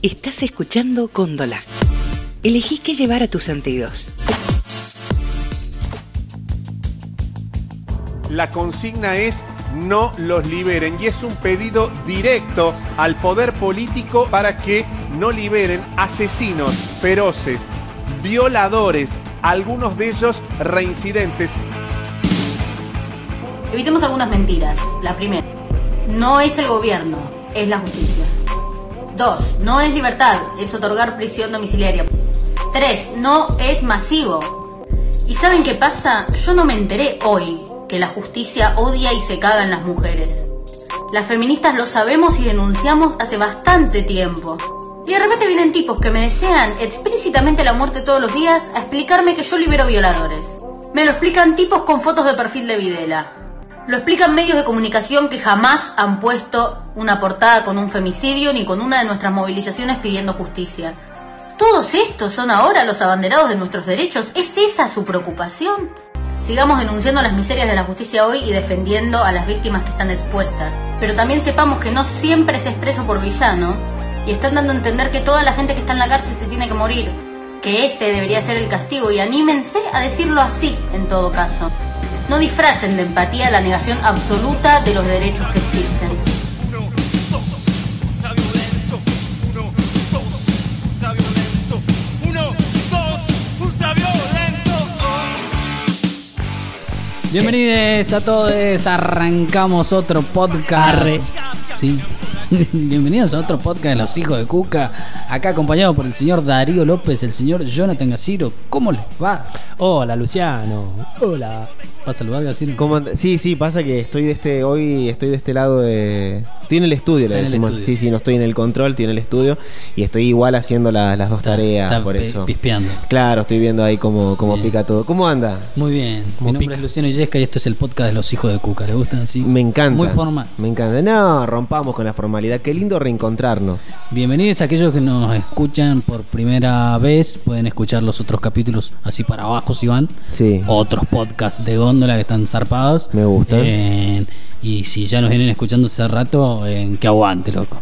Estás escuchando Cóndola. Elegí qué llevar a tus sentidos. La consigna es no los liberen y es un pedido directo al poder político para que no liberen asesinos feroces, violadores, algunos de ellos reincidentes. Evitemos algunas mentiras. La primera, no es el gobierno, es la justicia. Dos, no es libertad, es otorgar prisión domiciliaria. Tres, no es masivo. ¿Y saben qué pasa? Yo no me enteré hoy que la justicia odia y se caga en las mujeres. Las feministas lo sabemos y denunciamos hace bastante tiempo. Y de repente vienen tipos que me desean explícitamente la muerte todos los días a explicarme que yo libero violadores. Me lo explican tipos con fotos de perfil de Videla. Lo explican medios de comunicación que jamás han puesto una portada con un femicidio ni con una de nuestras movilizaciones pidiendo justicia. ¿Todos estos son ahora los abanderados de nuestros derechos? ¿Es esa su preocupación? Sigamos denunciando las miserias de la justicia hoy y defendiendo a las víctimas que están expuestas. Pero también sepamos que no siempre es expreso por villano y están dando a entender que toda la gente que está en la cárcel se tiene que morir. Que ese debería ser el castigo y anímense a decirlo así en todo caso. No disfracen de empatía la negación absoluta de los derechos que existen. Bienvenidos a todos, arrancamos otro podcast. Sí. Bienvenidos a otro podcast de los hijos de Cuca. Acá acompañado por el señor Darío López, el señor Jonathan Gaciro. ¿Cómo les va? Hola Luciano. Hola. ¿Va a Sí, sí, pasa que estoy de este, hoy estoy de este lado de... Estoy en el estudio, en el decimos. estudio. Sí, sí, no estoy en el control, estoy en el estudio. Y estoy igual haciendo la- las dos tareas, Está por pe- eso. pispeando. Claro, estoy viendo ahí cómo, cómo Bien. pica todo. ¿Cómo anda? Muy bien. Mi nombre pica. es Luciano Yesca y esto es el podcast de los hijos de Cuca. ¿Le gustan así? Me encanta. Muy formal. Me encanta. No, rompamos con la formalidad. Qué lindo reencontrarnos. Bienvenidos a aquellos que nos escuchan por primera vez. Pueden escuchar los otros capítulos así para abajo si van. Sí. Otros podcasts de góndola que están zarpados. Me gustan. Eh, y si ya nos vienen escuchando hace rato, eh, que aguante, loco.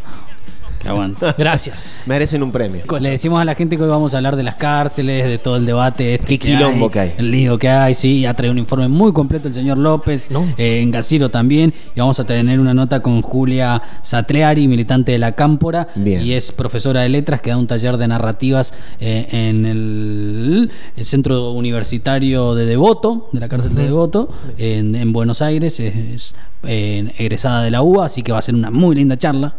Que aguante. Gracias. Merecen un premio. Le decimos a la gente que hoy vamos a hablar de las cárceles, de todo el debate. Este Qué quilombo que hay. El lío que hay, sí. Ha traído un informe muy completo el señor López, No. eh, en Gaciro también. Y vamos a tener una nota con Julia Satreari, militante de la Cámpora. Bien. Y es profesora de letras que da un taller de narrativas eh, en el, el centro universitario de Devoto, de la cárcel de Devoto, en, en Buenos Aires. Es, es, eh, egresada de la UBA, así que va a ser una muy linda charla.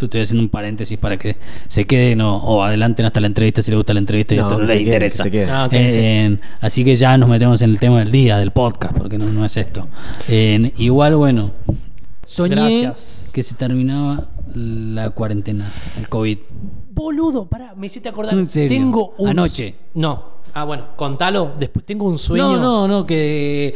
Esto estoy haciendo un paréntesis para que se queden o, o adelanten hasta la entrevista si les gusta la entrevista y No, esto no les se quede, interesa. que. Ah, Eh, así que ya nos metemos en el tema del día, del podcast, porque no, no es esto. Igual, bueno, soñé Gracias. que se terminaba la cuarentena, el COVID. Boludo, pará, me hiciste acordar. ¿En serio? Tengo un Anoche. No. Ah, bueno, contalo. Después tengo un sueño. No, no, no, que.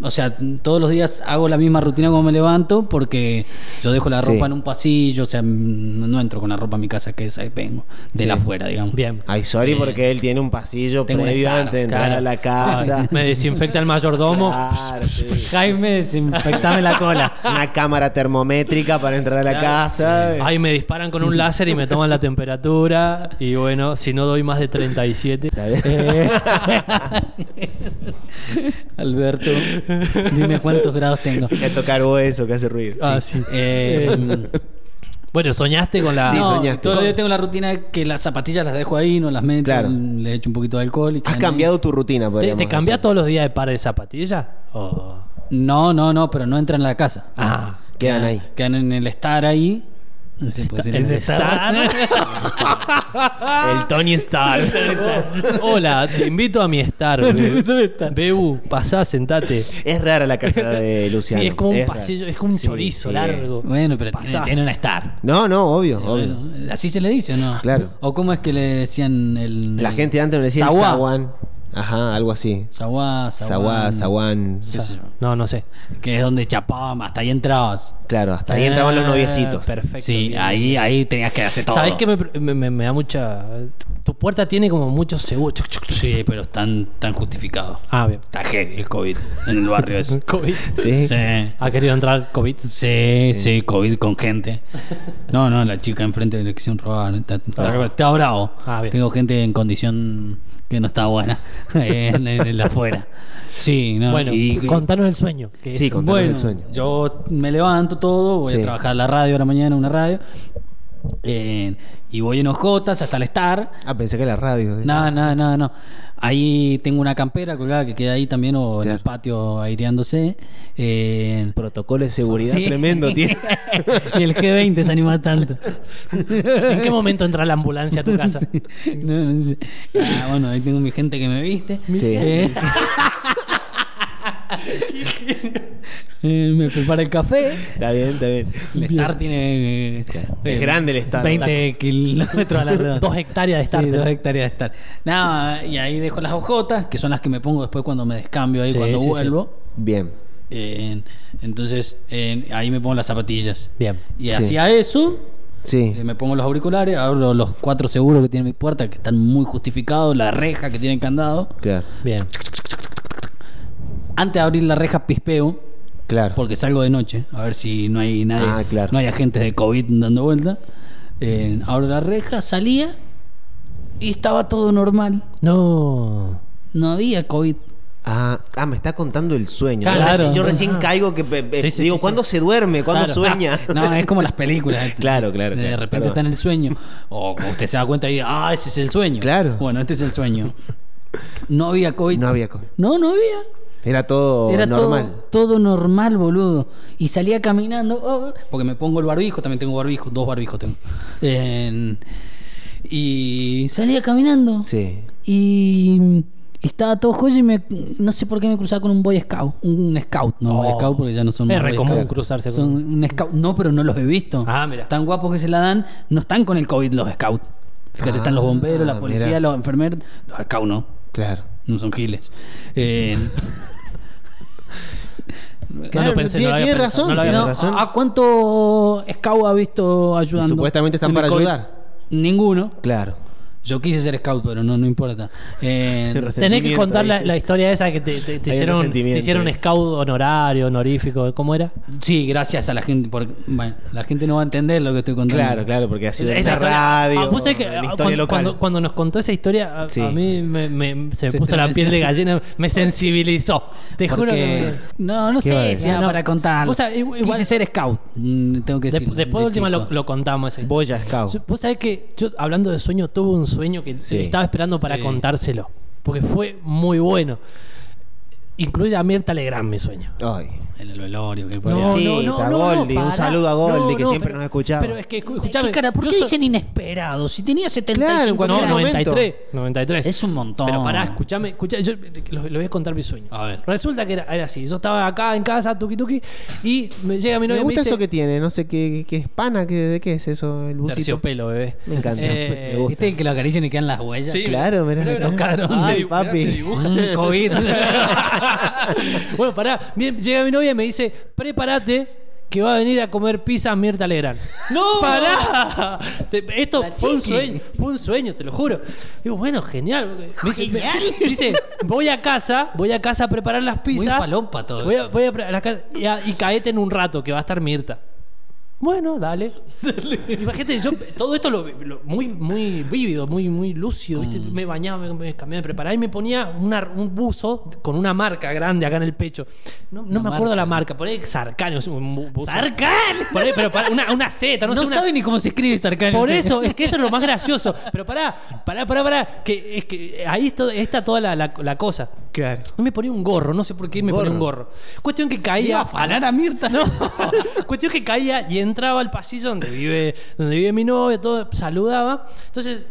O sea, todos los días hago la misma rutina como me levanto porque yo dejo la Sí. ropa en un pasillo, o sea, no entro con la ropa a mi casa, que es ahí vengo, de la afuera, digamos. Bien. Ay, sorry Eh, porque él tiene un pasillo previo antes de entrar claro. a la casa. Me desinfecta el mayordomo. Claro, sí. Jaime, desinfectame la cola. Una cámara termométrica para entrar a la casa. Ahí me disparan con un láser y me toman la temperatura. Y bueno, si no doy más de 37. ¿Sabes? Eh, Alberto, dime cuántos grados tengo. Que tocar hueso, que hace ruido. Ah, sí. Eh, Bueno, soñaste con la. Sí, no, soñaste. días tengo la rutina de que las zapatillas las dejo ahí, no las meto, Claro. le echo un poquito de alcohol y Has ahí. cambiado tu rutina, ¿Te, te cambias todos los días de par de zapatillas? No, no, no, pero no entran a la casa. Ah. Quedan ahí. Quedan en el estar ahí. No sé, puede ser ¿El en de el Tony Stark. Hola, te invito a mi estar. Be- Bebu, pasá, sentate. es rara la casa de Luciano. Sí, es como un rara. pasillo, es como un Sí, chorizo sí. largo. Bueno, pero tiene, tiene una estar. No, no, obvio, obvio. Bueno, así se le dice, ¿o no? Claro. ¿O cómo es que le decían el. La el- gente antes me decía. Zaguán. Ajá, algo así. Zaguá, Zaguá, Zaguán. qué sé yo. No, no sé. Que es donde chapaban, hasta ahí entrabas. Claro, hasta ahí entraban los Ah, noviecitos. Perfecto. Sí, bien. ahí, ahí tenías que hacer todo. ¿Sabés qué me, me- me- me da mucha. tu puerta tiene como muchos seguros. Sí, pero están tan justificados. Ah, bien. Está heavy el COVID en el barrio ese. COVID. Sí. Sí. Ha querido entrar COVID. Sí, sí, COVID con gente. No, no, la chica enfrente le quisieron robar. Está, está- está bravo. Ah, bien. Tengo gente en condición que no está buena en, en el afuera. Sí, no. bueno, y- contanos el sueño. que Sí, es- contanos bueno, el sueño. yo me levanto todo, voy Sí. a trabajar la radio a la mañana, una radio. eh, y voy en ojotas hasta el Star. Ah, pensé que era radio. No, no, no, no. Ahí tengo una campera colgada que queda ahí también o en el patio aireándose. Eh, Protocolo de seguridad Sí. tremendo, tío. y el G20 se anima tanto. ¿En qué momento entra la ambulancia a tu casa? No, no sé. Ah, bueno, ahí tengo mi gente que me viste. Sí. Eh, eh, me prepara el café. Está bien, está bien. El Star tiene. eh, Es grande el Star. 20 kilómetros a la redonda. Dos hectáreas de Sí, starter. dos hectáreas de estar. Nada, y ahí dejo las hojotas, que son las que me pongo después cuando me descambio ahí, Sí, cuando sí, sí. vuelvo. Bien. Eh, entonces, eh, ahí me pongo las zapatillas. Bien. Y Sí. hacia eso, Sí. eh, me pongo los auriculares, abro los cuatro seguros que tiene mi puerta, que están muy justificados, la reja que tiene candado. Claro. Bien. Antes de abrir la reja, pispeo, Claro. porque salgo de noche, a ver si no hay nadie, Ah, claro. no hay agentes de COVID dando vuelta. Eh, abro la reja, salía y estaba todo normal. No. No había COVID. Ah, ah, me está contando el sueño. Claro. Yo recién- Yo recién Ah. caigo que Sí, sí, digo, sí, ¿cuándo se duerme? ¿Cuándo Claro. sueña? No, es como las películas. Claro, claro, De repente está en el sueño. O como usted se da cuenta y dice, ah, ese es el sueño. Claro. Bueno, este es el sueño. No había COVID. No había COVID. No, no había. Era todo Era normal. Todo, todo normal, boludo. Y salía caminando, oh, porque me pongo el barbijo, también tengo barbijo, dos barbijos tengo. En- y salía caminando. Sí. Y estaba todo joya y me, no sé por qué me cruzaba con un Boy Scout. Un Scout, no Oh. Boy Scout porque ya no son Es re común cruzarse con- Son un Scout. No, pero no los he visto. Ah, mira. Tan guapos que se la dan, no están con el COVID los Scouts. Fíjate, están los bomberos, la Ah, policía, mira. los enfermeros. Los Scouts no. Claro. No son giles. Eh, No lo pensé, no lo había tiene pensado, razón, no lo había tiene no, razón. ¿A cuánto scout ha visto ayudando? supuestamente están para ayudar. Ninguno. Claro. Yo quise ser scout, pero no, no importa. Eh, Tenés que contar la, la historia esa que te, hicieron, te hicieron scout honorario, honorífico. ¿Cómo era? sí, gracias a la gente. Porque, bueno, la gente no va a entender lo que estoy contando. Claro, claro, porque ha sido en Esa la radio, Ah, vos sabés que, en la ah, historia cuando, local. cuando- cuando nos contó esa historia, a, Sí. a mí me, me- se me Se puso la piel de gallina, me sensibilizó. Te juro que. No, no ¿Qué va a sé si era No, para vos sabés, igual- Quise ser scout. mm, tengo que de- decir. después de última lo, lo contamos. historia. Boya Scout. Vos sabés que yo, hablando de sueño, tuve un sueño que Sí. estaba esperando para Sí. contárselo. Porque fue muy bueno. Incluye a Mirta Legrand mi sueño. Ay. En el velorio. Que No, Sí, no, no, está Goldi, no, un saludo a Goldi, que siempre pero- nos escuchaba. Pero es que, escu- escuchame. ¿Qué cara? ¿Por qué so- dicen inesperado? Si tenía 75 Claro, en No, cualquier momento. 93. 93. Es un montón. Pero pará, escuchame, escuchame, yo lo, lo voy a contar mi sueño. A ver. Resulta que era, era así. Yo estaba acá en casa, tuki tuki, y me llega mi Me novia y me gusta dice. eso que tiene, no sé qué, qué es pana, qué, ¿de qué es eso? El busito. Terciopelo, bebé. Me encanta. Eh, me gusta. ¿Viste que lo acarician y quedan las huellas? Sí. Claro, mirá. Los carones. Ay, papi. COVID. bueno, pará. Bien, llega mi novia y me dice: prepárate. Que va a venir a comer pizza Mirta Legrand. ¡No! ¡Pará! Esto fue un sueño, fue un sueño, te lo juro. Digo, bueno, genial. Me dice, me- dice, voy a casa, voy a casa a preparar las pizzas. falopa todo Voy a, voy a a la casa y, a- y caete en un rato que va a estar Mirta. Bueno, dale. Imagínate, yo todo esto lo, lo- muy, muy vívido, muy, muy lúcido. ¿viste? Mm. Me bañaba, me, me cambiaba, me preparaba y me ponía una- un buzo con una marca grande acá en el pecho. No, no me acuerdo la marca, bu- buzo. ¡Sarcan! Ahí, pero para, una, una Z, no, No, sé. una- sabe ni cómo se escribe Sarkan. por eso, es que eso es lo más gracioso. Pero pará, pará, pará, pará. Que, es que ahí está, está toda la, la- la cosa. Claro. Me ponía un gorro, no sé por qué me ponía un gorro. Cuestión que caía. Iba a a Mirta. No. Cuestión que caía y entraba al pasillo donde vive, donde vive mi novia, todo, saludaba. Entonces,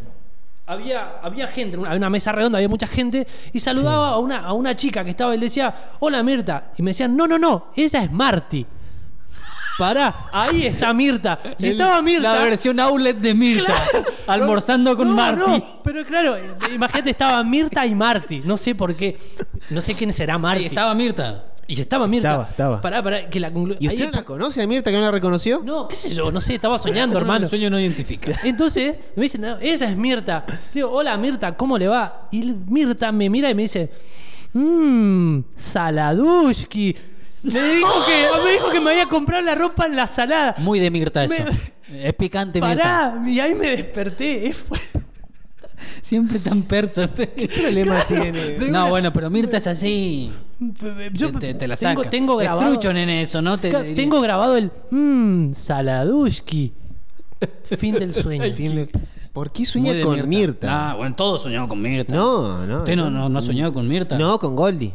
había, había gente, había una mesa redonda, había mucha gente, y saludaba a, una, a una chica que estaba y le decía, hola Mirta. Y me decían, no, no, no, esa es Marty. Pará, ahí está Mirta. Y estaba Mirta. La versión outlet de Mirta. Claro. Almorzando con No, Marty. no, pero claro, imagínate, estaba Mirta y Marty. No sé por qué. No sé quién será Marty. Ahí estaba Mirta. Y estaba Mirta. Estaba, estaba. Pará, pará, que la conclu- ¿Y ahí usted no la conoce a Mirta que no la reconoció? No, qué sé yo, no sé, estaba soñando, hermano. El sueño no identifica. Entonces me dice, no, esa es Mirta. Le digo, hola Mirta, ¿cómo le va? Y Mirta me mira y me dice, mmm, Saladushki. Me dijo, que, me dijo que me había comprado la ropa en la salada. Muy de Mirta eso. Me- Es picante, Mirta. Pará, y ahí me desperté. Es fue- Siempre tan persa. ¿Qué problema tiene? No, bueno, pero Mirta es así. Yo te, te la tengo, saca. tengo grabado. trucho, nene, eso, ¿no? Te tengo grabado el mmm, Saladushki. Fin del sueño. Fin de- ¿Por qué sueña con Mirta? Ah, bueno, todos soñamos con Mirta. No, no. ¿Usted no, no, no ha soñado con Mirta? No, con Goldie.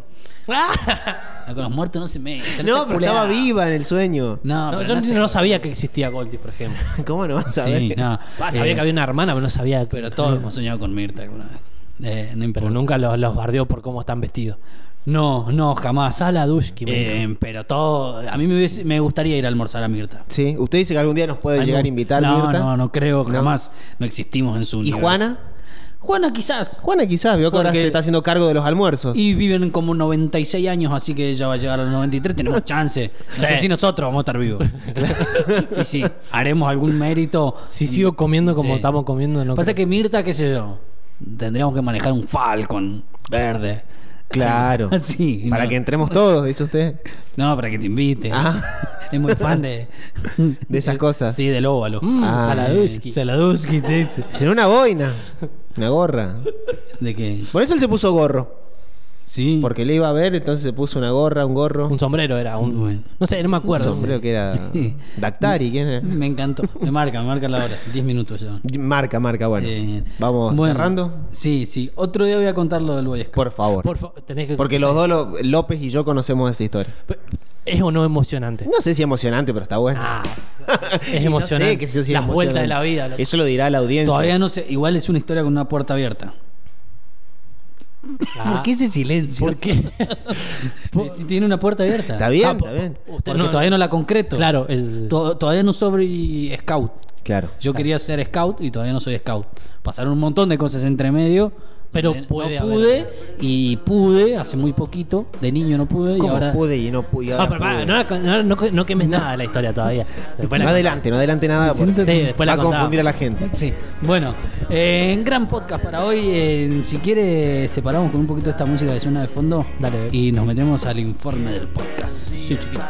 Ah, Con los muertos no se mete. No, pero estaba viva en el sueño. No, No, pero yo no no, sabía que existía Goldie, por ejemplo. ¿Cómo no vas a ver? Sí, no. Ah, sabía Eh, que había una hermana, pero no sabía que. Pero todos hemos soñado con Mirta alguna vez. Eh, no importa. Pero nunca los, los bardeó por cómo están vestidos. No, no, jamás. Saladushki, me dijo. Eh, pero todo. A mí me, hubiese- me gustaría ir a almorzar a Mirta. Sí, usted dice que algún día nos puede llegar a invitar, no, Mirta. No, no creo, No. jamás. No existimos en su ¿Y universo. Juana? Juana quizás. Juana quizás, vio que ahora se está haciendo cargo de los almuerzos. Y viven como 96 años, así que ella va a llegar a los 93. Tenemos chance. No sé Sí. si nosotros vamos a estar vivos. y si haremos algún mérito. Si sigo comiendo como Sí. estamos comiendo, no. Pasa creo. que Mirta, qué sé yo, tendríamos que manejar un Falcon verde. Claro. Sí, Para no. que entremos todos, dice usted. No, para que te invite. Ah. Es muy fan de. De esas cosas. Sí, del óvalo. Mm, Ah, Saladushki. Saladushki te dice. Llenó una boina. Una gorra. ¿De qué? Por eso él se puso gorro. Sí. Porque le iba a ver, entonces se puso una gorra, un gorro. Un sombrero era. Un, Bueno. No sé, no me Un acuerdo. sombrero que era. Dactari, ¿quién era? Me encantó. Me marca, me marca la hora. 10 minutos ya. Marca, marca, bueno. Eh, Vamos bueno, cerrando. Sí, sí. Otro día voy a contar lo del Boy Scout. Por favor. Por tenés que. Porque los dos, López y yo, conocemos esa historia. ¿Es o no emocionante? No sé si emocionante, pero está bueno. Ah, es no emocionante. sé que sí, sí, Las vueltas de la vida. loco. Eso lo dirá la audiencia. Todavía no sé. Igual es una historia con una puerta abierta. Ah, ¿Por qué ese silencio? ¿Por qué? Si tiene una puerta abierta. Está bien, Ah, está bien. Porque no- todavía no la concreto. Claro, el. To- todavía no soy scout. Claro. Yo quería ser scout y todavía no soy scout. Pasaron un montón de cosas entre medio. Pero puede no haber. pude y pude hace muy poquito. De niño no pude y ¿Cómo ahora pude y no pude? y No, ahora pero pará, pude? no, no, no, no quemes nada de la historia todavía. Después la No adelante, no adelante nada. Sí, porque después la va a confundir a la gente. Sí, bueno, eh, gran podcast para hoy. eh, si quiere, separamos con un poquito esta música que suena de fondo Dale. y nos metemos al informe del podcast. Sí, chiquito.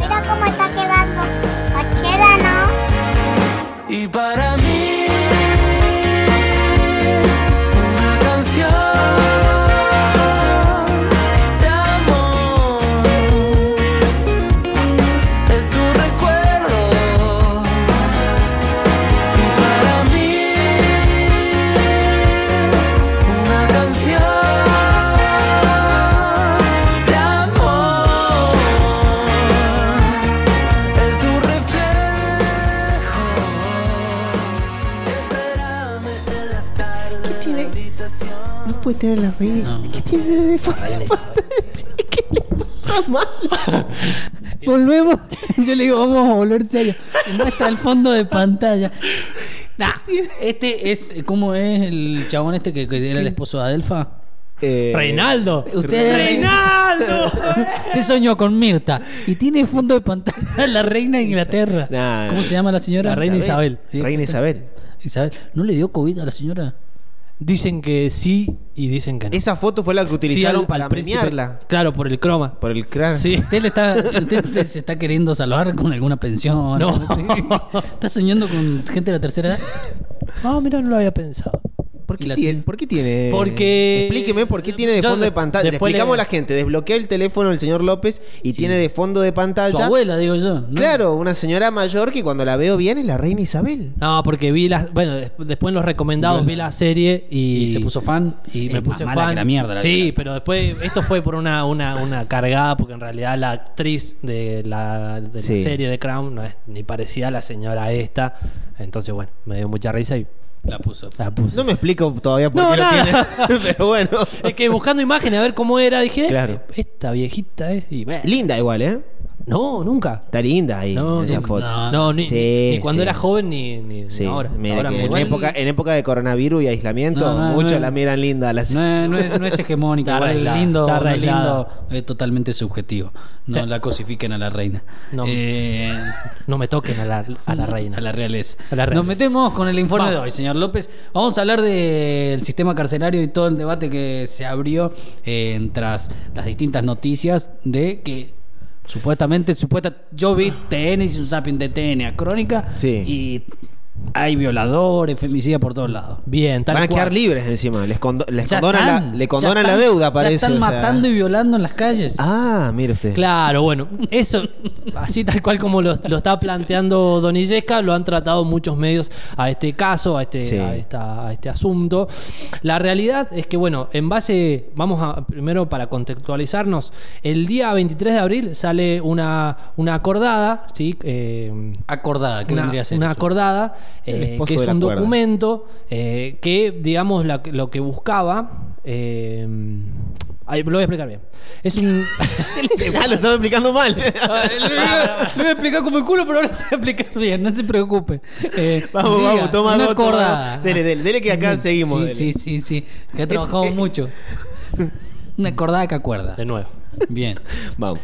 Mira cómo está quedando. ¿no? Y para mí, Reina. No. ¿Qué tiene de fondo? ¿Qué le pasa mal? Volvemos. Yo le digo, vamos a volver serio. Y muestra el fondo de pantalla. Nah, este es como es el chabón este que, que era el esposo de Adelfa. Eh, Reinaldo. Usted Reinaldo. Usted soñó con Mirta y tiene fondo de pantalla la reina de Inglaterra. Nah. ¿Cómo se llama la señora? La reina Isabel. Reina Isabel. Isabel. ¿No le dio COVID a la señora? Dicen que sí y dicen que no. Esa foto fue la que Sí, utilizaron al- para al príncipe. premiarla. Claro, por el croma. Por el cráneo. Sí. ¿Usted, le está, usted se está queriendo salvar con alguna pensión? No. ¿Está soñando con gente de la tercera edad? Ah, mira, no lo había pensado. ¿Por qué, tiene, tiene. ¿Por qué tiene? Porque- Explíqueme por qué tiene de Yo fondo de pantalla. Le explicamos le- a la gente. Desbloquea el teléfono del señor López y tiene de fondo de Su pantalla. abuela, digo yo. ¿no? Claro, una señora mayor que cuando la veo bien es la reina Isabel. No, porque vi las. Bueno, des- después en los recomendados Bueno. vi la serie y. Y se puso fan. Y Es me más puse mala fan. que la mierda, la sí, pero después. Esto fue por una, una, una cargada, porque en realidad la actriz de la, de la serie de Crown no es ni parecida a la señora esta. Entonces, bueno, me dio mucha risa y La puso. la puse. No me explico todavía por No, qué nada. lo tiene. Pero bueno. Es que buscando imágenes a ver cómo era, dije, Claro. "Eh, esta viejita es. Y, Linda igual, ¿eh? No, nunca. Está linda ahí No, esa foto. No, no, ni, Sí, ni- ni cuando sí. era joven ni, ni, ni Sí, ahora. mira en, época, en época de coronavirus y aislamiento, No, muchos no. la miran linda. Las... No, es- no es, no es hegemónica, Está igual arreglada, lindo, está no arreglada. lindo es totalmente subjetivo. No la cosifiquen a la reina. No. Eh, No me toquen a la, a la reina. A la realeza. A la realeza. Nos metemos con el informe Vamos. de hoy, señor López. Vamos a hablar del sistema carcelario y todo el debate que se abrió eh, tras las distintas noticias de que supuestamente, supuesta, yo vi TN, hice un zapping de TN a Crónica Sí. y hay violadores, femicidas por todos lados. Bien, tal Van a cual. quedar libres encima. Les, condo- les Ya condonan, están, la, le ya condonan la deuda, ya parece. están o sea. matando y violando en las calles. Ah, mire usted. Claro, bueno, eso, así tal cual como lo, lo está planteando Don Illesca, lo han tratado muchos medios a este caso, a este, Sí. a, esta- a este asunto. La realidad es que, bueno, en base, vamos a, primero para contextualizarnos, el día 23 de abril sale una, una acordada, ¿sí? Eh, Acordada, que una, vendría a ser una eso? acordada, eh, que es un cuerda. documento eh, que, digamos, la- lo que buscaba. eh, ahí, lo voy a explicar bien. Es un. Ah, lo estaba explicando mal. Le voy a- le voy a explicar como el culo, pero ahora lo voy a explicar bien, no se preocupe. Eh, vamos, diga, vamos, toma una dos. Dele, dele, dele que acá seguimos. Sí, dele. sí, sí, sí, que ha trabajado mucho. Una acordada que acuerda. de nuevo. Bien. Vamos.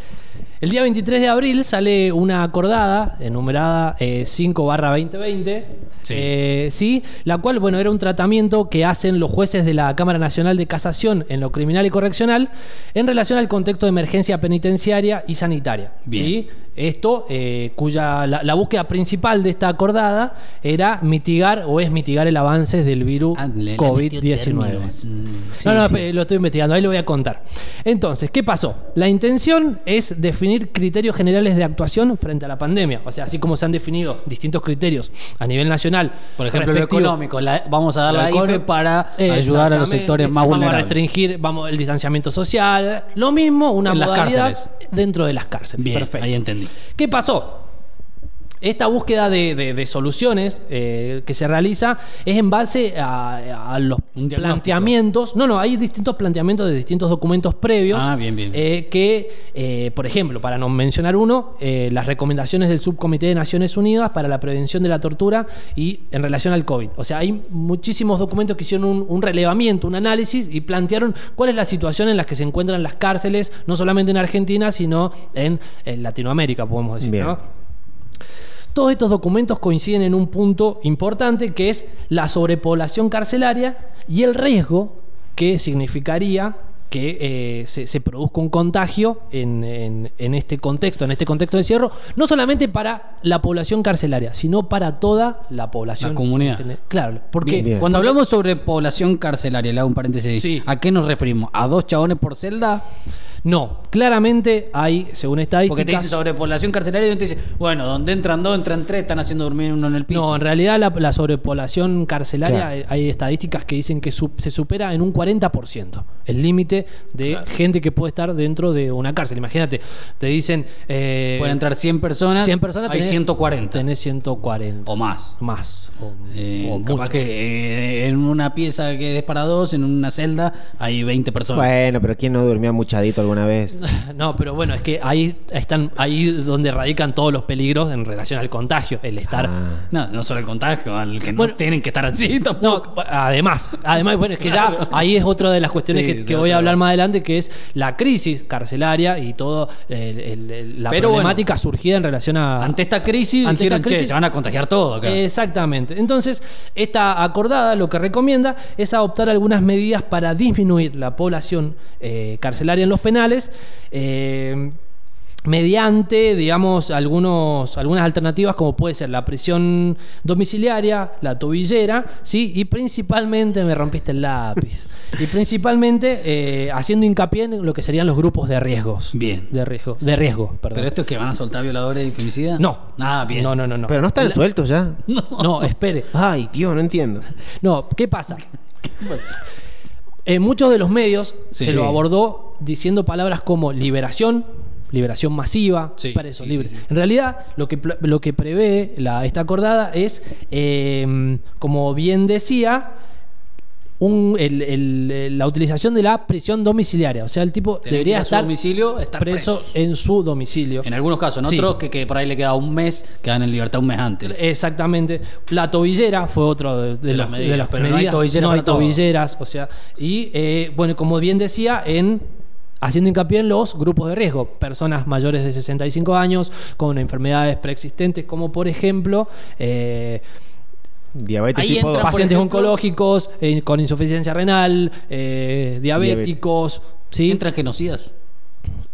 El día 23 de abril sale una acordada enumerada eh, 5 barra 2020, Sí. eh, sí, la cual, bueno, era un tratamiento que hacen los jueces de la Cámara Nacional de Casación en lo criminal y correccional en relación al contexto de emergencia penitenciaria y sanitaria. Bien. ¿sí? Esto, eh, cuya la, la búsqueda principal de esta acordada era mitigar o es mitigar el avance del virus Ah, le- le metió COVID-19. términos. Mm. Sí, no, no, sí. lo estoy investigando, ahí lo voy a contar. Entonces, ¿qué pasó? La intención es definir criterios generales de actuación frente a la pandemia. O sea, así como se han definido distintos criterios a nivel nacional. Por ejemplo, lo económico. la- vamos a dar la IFE para ayudar a los sectores más Vamos a vulnerables. restringir vamos, el distanciamiento social. Lo mismo, una En las cárceles. dentro de las cárceles. Bien, Perfecto. ahí entendí. ¿Qué pasó? Esta búsqueda de, de- de soluciones eh, que se realiza es en base a, a los planteamientos. No, no, hay distintos planteamientos de distintos documentos previos. Ah, bien, bien, bien. eh, que, eh, por ejemplo, para no mencionar uno, eh, las recomendaciones del Subcomité de Naciones Unidas para la Prevención de la Tortura y en relación al COVID. O sea, hay muchísimos documentos que hicieron un, un relevamiento, un análisis y plantearon cuál es la situación en la que se encuentran las cárceles, no solamente en Argentina, sino en, en Latinoamérica, podemos decir. Bien. ¿no? Todos estos documentos coinciden en un punto importante que es la sobrepoblación carcelaria y el riesgo que significaría que eh, se, se produzca un contagio en, en- en este contexto, en este contexto de encierro, no solamente para la población carcelaria, sino para toda la población. La comunidad. Claro, porque Bien, Bien. Cuando hablamos sobre población carcelaria, le hago un paréntesis. Sí. ¿A qué nos referimos? ¿A dos chabones por celda? No, claramente hay, según estadísticas... Porque te dice sobre población carcelaria y te dice, bueno, donde entran dos, entran tres, están haciendo dormir uno en el piso. No, en realidad la, la sobrepoblación carcelaria, Claro. hay- estadísticas que dicen que su- se supera en un 40% el límite de gente que puede estar dentro de una cárcel. Imagínate, te dicen... eh, Pueden entrar 100 personas, 100 personas, hay tenés- 140 Tenés 140. o más. Más. O, Eh, o capaz mucho. que eh, en una pieza que es para dos, en una celda, hay 20 personas. Bueno, pero ¿quién no durmió muchadito alguna vez? No, pero bueno, es que ahí están ahí donde radican todos los peligros en relación al contagio, el estar... Ah. No, no solo el contagio, al que Bueno, no tienen que estar así No, además, además, bueno, es que ya ahí es otra de las cuestiones Sí, que, voy a hablar más adelante, que es la crisis carcelaria y todo el- el- el- la Pero problemática surgida en relación a... Ante esta crisis, Ante dijeron, esta che, crisis- se van a contagiar todos acá. Exactamente. Entonces, esta acordada lo que recomienda es adoptar algunas medidas para disminuir la población eh, carcelaria en los penales. Eh, mediante, digamos, algunos, algunas alternativas como puede ser la prisión domiciliaria, la tobillera, ¿sí? Y principalmente, me rompiste el lápiz, y principalmente eh, haciendo hincapié en lo que serían los grupos de riesgos. Bien. De riesgo, de riesgo, perdón. ¿Pero esto es que van a soltar violadores y femicidas? No. Ah, bien. No, no, no, no. Pero no están sueltos ya. No, espere. Ay, tío, no entiendo. No, ¿qué pasa? En muchos de los medios Sí. se lo abordó diciendo palabras como liberación, liberación masiva, Sí, presos libres. En realidad, lo que, lo que prevé la, esta acordada es, eh, como bien decía, un, el- el- la utilización de la prisión domiciliaria. O sea, el tipo Tener debería estar domicilio, estar preso en su domicilio. En algunos casos, en Sí. otros que, que por ahí le queda un mes, quedan en libertad un mes antes. Exactamente. La tobillera fue otro de, de De los- las medidas, de las pero no hay medidas. tobillera No hay para todo. tobilleras, o sea, y eh, bueno, como bien decía, en haciendo hincapié en los grupos de riesgo, personas mayores de 65 años con enfermedades preexistentes, como por ejemplo eh, Diabetes Ahí tipo entra, 2. por pacientes ejemplo- oncológicos eh, con insuficiencia renal, eh, diabéticos, ¿sí? ¿Entran genocidas?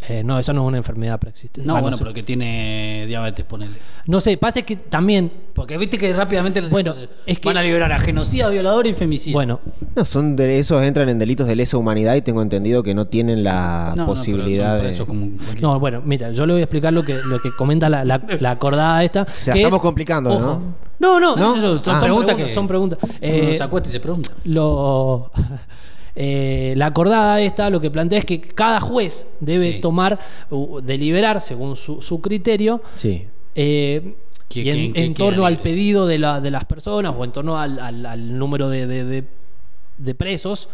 Eh, no, eso no es una enfermedad preexistente. No, Ah, bueno, sé. pero que tiene diabetes, ponele. No sé, pasa que también, Porque viste que rápidamente Bueno, es que- van a liberar a genocida, violador y femicida. bueno, No, son de esos entran en delitos de lesa humanidad y tengo entendido que no tienen la No, no, pero posibilidad son de. como No, bueno, mira, yo le voy a explicar lo que, lo que comenta la, la, la acordada esta. sea, que estamos es- complicando, ojo, ¿no? No, no, ¿No? son, Ah. preguntas que- son preguntas. Uno Eh, se acuesta y se pregunta. lo, eh, la acordada esta lo que plantea es que cada juez debe Sí. tomar, uh, deliberar según su, su criterio. Sí. eh, ¿Qué- y en, qué torno al pedido de, la- de las personas o en torno al, al- al número de, de- de- de presos,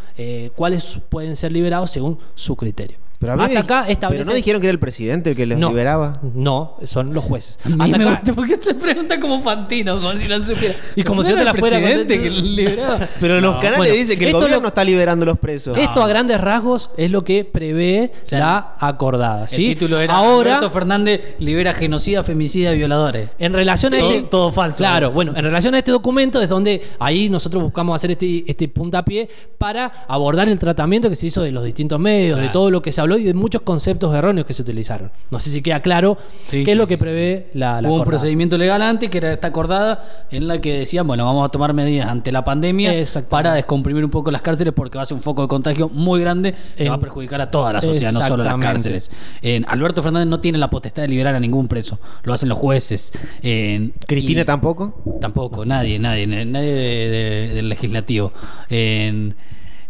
cuáles pueden ser liberados según su criterio. Pero, a mí Hasta acá establece- pero no dijeron que era el presidente el que los no, liberaba. No, son los jueces. A mí Hasta me acá- gusta porque se pregunta como Fantino, como si no supiera. Y como ¿No si yo te la fuera a presidente que contestar? liberaba. Pero los No, canales bueno, dicen que el esto gobierno lo- está liberando los presos. Esto a grandes rasgos es lo que prevé sea, la acordada. ¿sí? El título era Ahora, Alberto Fernández libera genocida, femicida y violadores. en relación a Todo- este, todo falso. Claro, bueno, en relación a este documento es donde ahí nosotros buscamos hacer este, este puntapié para abordar el tratamiento que se hizo de los distintos medios, de todo lo que se habló y de muchos conceptos erróneos que se utilizaron. No sé si queda claro Sí, qué es sí, lo que sí, prevé la, la Hubo un procedimiento legal antes que era esta acordada en la que decían, bueno, vamos a tomar medidas ante la pandemia para descomprimir un poco las cárceles porque va a ser un foco de contagio muy grande que En- va a perjudicar a toda la sociedad, no solo a las cárceles. En Alberto Fernández no tiene la potestad de liberar a ningún preso, lo hacen los jueces. En- Cristina y- tampoco. Tampoco, nadie, nadie, nadie de- de- del legislativo. En-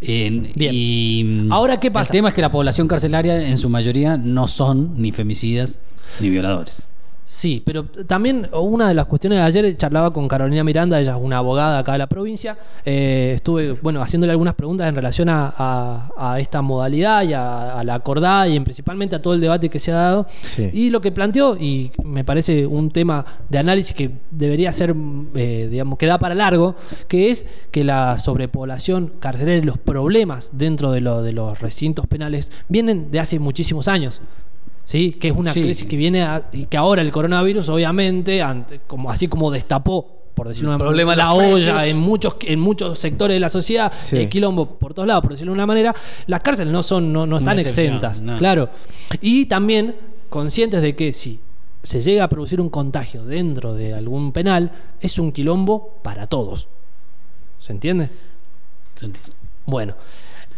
en- Bien. Y Ahora, ¿qué pasa? El tema es que la población carcelaria en su mayoría no son ni femicidas ni violadores. Sí, pero también una de las cuestiones de ayer charlaba con Carolina Miranda, ella es una abogada acá de la provincia. eh, estuve, bueno, haciéndole algunas preguntas en relación a, a- a esta modalidad y a, a la acordada y en principalmente a todo el debate que se ha dado. Sí. Y lo que planteó, y me parece un tema de análisis que debería ser, eh, digamos, que da para largo, que es que la sobrepoblación carcelaria y los problemas dentro de, lo- de los recintos penales vienen de hace muchísimos años. ¿Sí? Que es una Sí. crisis que viene a- y que ahora el coronavirus, obviamente, ante- como, así como destapó, por decirlo de una problema la olla en muchos, en muchos sectores de la sociedad, Sí. el quilombo por todos lados, por decirlo de una manera, las cárceles no son, no, no están exentas. no. Claro. Y también conscientes de que si se llega a producir un contagio dentro de algún penal, es un quilombo para todos. ¿Se entiende? ¿Se entiende? Bueno.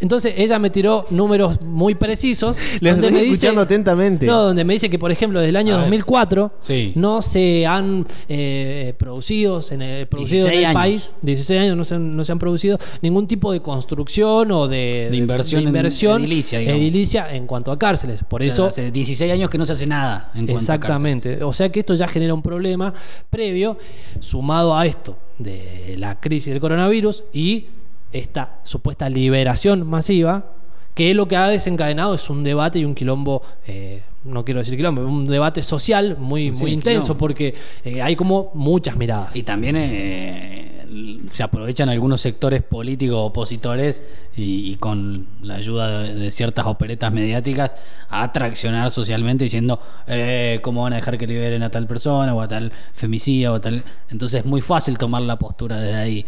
Entonces ella me tiró números muy precisos. Les donde estoy me dice- escuchando atentamente. No, donde me dice que, por ejemplo, desde el año A ver. 2004 Sí. no se han eh, producido, en el, producido en 16 el años. país, 16 años no se, han, no se han producido ningún tipo de construcción o de, De inversión en- inversión edilicia, edilicia en cuanto a cárceles. Por O sea, eso hace 16 años que no se hace nada en cuanto a Exactamente. O sea que esto ya genera un problema previo, sumado a esto de la crisis del coronavirus y esta supuesta liberación masiva, que lo que ha desencadenado es un debate y un quilombo, eh, no quiero decir quilombo, un debate social muy, Sí, muy intenso, quilombo. porque eh, hay como muchas miradas. Y también eh, se aprovechan algunos sectores políticos opositores y, y con la ayuda de, de ciertas operetas mediáticas a traccionar socialmente diciendo eh, cómo van a dejar que liberen a tal persona o a tal femicida o a tal... Entonces es muy fácil tomar la postura desde ahí.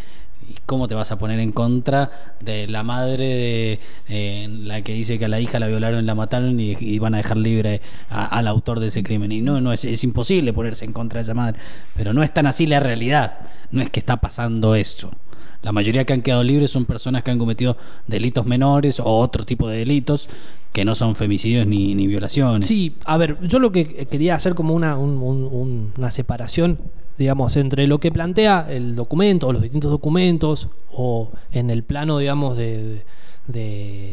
¿Y cómo te vas a poner en contra de la madre de eh, la que dice que a la hija la violaron, la mataron y, y van a dejar libre a- al autor de ese crimen? Y no, no es, es imposible ponerse en contra de esa madre. Pero no es tan así la realidad. No es que está pasando eso. La mayoría que han quedado libres son personas que han cometido delitos menores o otro tipo de delitos que no son femicidios ni, ni violaciones. Sí, a ver, yo lo que quería hacer como una, un- un- un- una separación, digamos, entre lo que plantea el documento o los distintos documentos o en el plano, digamos, de